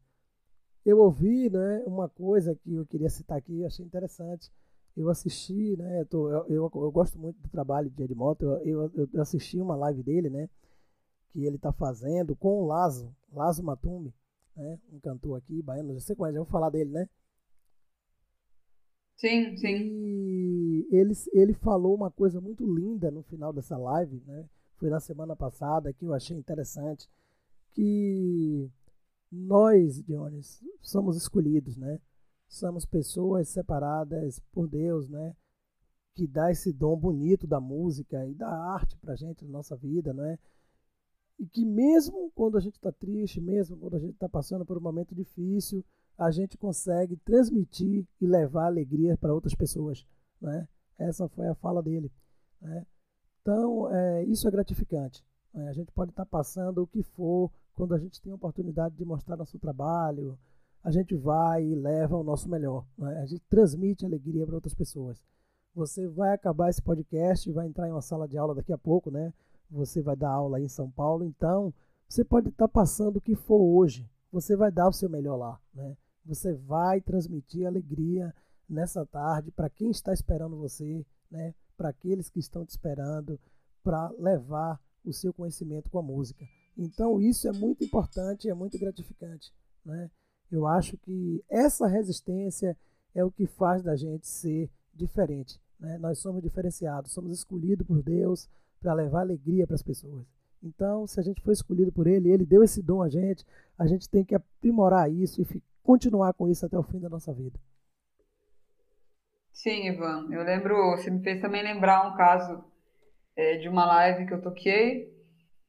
eu ouvi né, uma coisa que eu queria citar aqui, achei interessante. Eu assisti, né? Eu, tô, eu, eu, eu, gosto muito do trabalho de Edmoto. Eu, eu, eu assisti uma live dele, né? Que ele está fazendo com o Lazo, Lazo Matumbi, né? Um cantor aqui, baiano, você conhece, já vou falar dele, né? Sim, sim. E ele, ele falou uma coisa muito linda no final dessa live, né? Foi na semana passada que eu achei interessante que nós, Dionis, somos escolhidos, né? Somos pessoas separadas por Deus, né? Que dá esse dom bonito da música e da arte pra gente na nossa vida, né? E que mesmo quando a gente está triste, mesmo quando a gente está passando por um momento difícil, a gente consegue transmitir e levar alegria para outras pessoas, né? Essa foi a fala dele, né? Então, é, isso é gratificante. Né? A gente pode estar tá passando o que for, quando a gente tem a oportunidade de mostrar nosso trabalho, a gente vai e leva o nosso melhor. Né? A gente transmite alegria para outras pessoas. Você vai acabar esse podcast, vai entrar em uma sala de aula daqui a pouco, né? Você vai dar aula aí em São Paulo, então você pode estar tá passando o que for hoje. Você vai dar o seu melhor lá, né? Você vai transmitir alegria nessa tarde para quem está esperando você, né? Para aqueles que estão te esperando, para levar o seu conhecimento com a música. Então isso é muito importante, é muito gratificante, né? Eu acho que essa resistência, é o que faz da gente ser diferente. Né? Nós somos diferenciados, somos escolhidos por Deus para levar alegria para as pessoas. Então, se a gente foi escolhido por Ele, Ele deu esse dom a gente, a gente tem que aprimorar isso e continuar com isso até o fim da nossa vida. Sim, Ivan. Eu lembro, você me fez também lembrar um caso é, de uma live que eu toquei.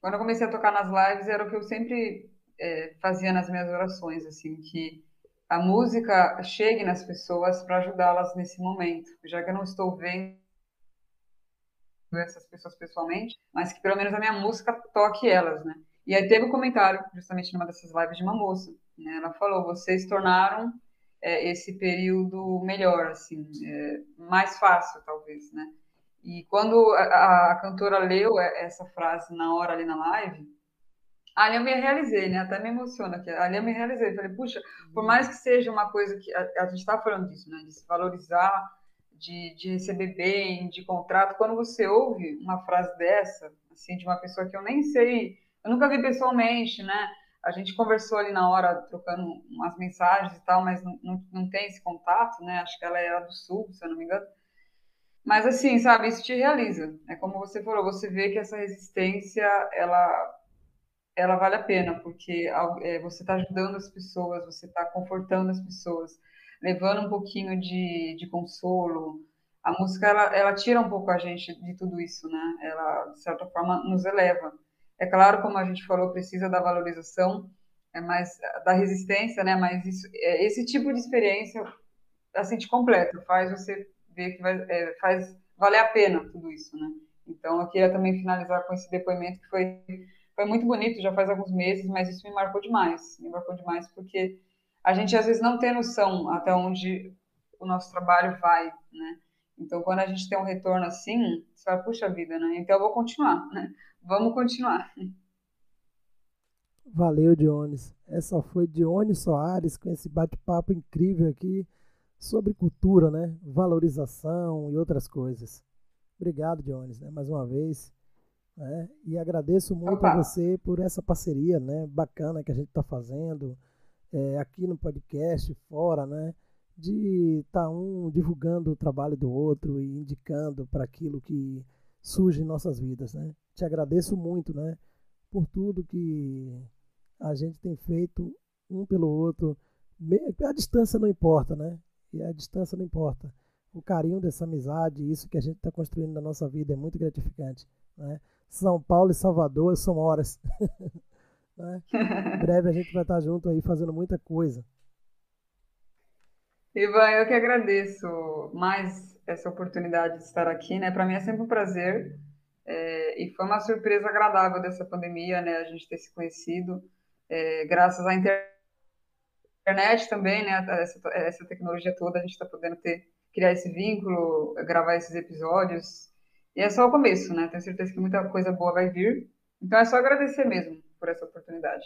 Quando eu comecei a tocar nas lives, era o que eu sempre é, fazia nas minhas orações, assim, que a música chegue nas pessoas para ajudá-las nesse momento, já que eu não estou vendo essas pessoas pessoalmente, mas que pelo menos a minha música toque elas, né? E aí teve um comentário, justamente numa dessas lives de uma moça, né? Ela falou: vocês tornaram é, esse período melhor, assim, é, mais fácil, talvez, né? E quando a, a, cantora leu essa frase na hora ali na live, ali eu me realizei, né? Até me emociona aqui. Ali eu me realizei. Falei, puxa, por mais que seja uma coisa que a, a gente está falando disso, né? De se valorizar, de, de receber bem, de contrato. Quando você ouve uma frase dessa, assim, de uma pessoa que eu nem sei, eu nunca vi pessoalmente, né? A gente conversou ali na hora, trocando umas mensagens e tal, mas não, não, não tem esse contato, né? Acho que ela era do Sul, se eu não me engano. Mas assim, sabe, isso te realiza. É como você falou, você vê que essa resistência, ela ela vale a pena, porque é, você está ajudando as pessoas, você está confortando as pessoas, levando um pouquinho de, de consolo. A música, ela, ela tira um pouco a gente de tudo isso, né? Ela, de certa forma, nos eleva. É claro, como a gente falou, precisa da valorização, é mais da resistência, né? Mas isso, é, esse tipo de experiência, assim, te completa, faz você ver que vai, é, faz valer a pena tudo isso, né? Então, eu queria também finalizar com esse depoimento que foi foi muito bonito, já faz alguns meses, mas isso me marcou demais. Me marcou demais porque a gente às vezes não tem noção até onde o nosso trabalho vai, né? Então, quando a gente tem um retorno assim, você fala, puxa vida, né? Então, eu vou continuar, né? Vamos continuar. Valeu, Dionis. Essa foi Dionis Soares com esse bate-papo incrível aqui sobre cultura, né? Valorização e outras coisas. Obrigado, Dionis, né? mais uma vez. Né? E agradeço muito Opa. a você por essa parceria né? bacana que a gente está fazendo é, aqui no podcast, fora, né? de estar tá um divulgando o trabalho do outro e indicando para aquilo que surge em nossas vidas. Né? Te agradeço muito né? por tudo que a gente tem feito um pelo outro. A distância não importa, né? E a distância não importa. O carinho dessa amizade, isso que a gente está construindo na nossa vida é muito gratificante. Né? São Paulo e Salvador são horas. [LAUGHS] né? Em [LAUGHS] breve a gente vai estar junto aí fazendo muita coisa. Ivan, eu que agradeço mais essa oportunidade de estar aqui, né? Para mim é sempre um prazer é, e foi uma surpresa agradável dessa pandemia, né? A gente ter se conhecido é, graças à internet também, né? Essa, essa tecnologia toda a gente está podendo ter criar esse vínculo, gravar esses episódios e é só o começo, né? Tenho certeza que muita coisa boa vai vir. Então é só agradecer mesmo por essa oportunidade.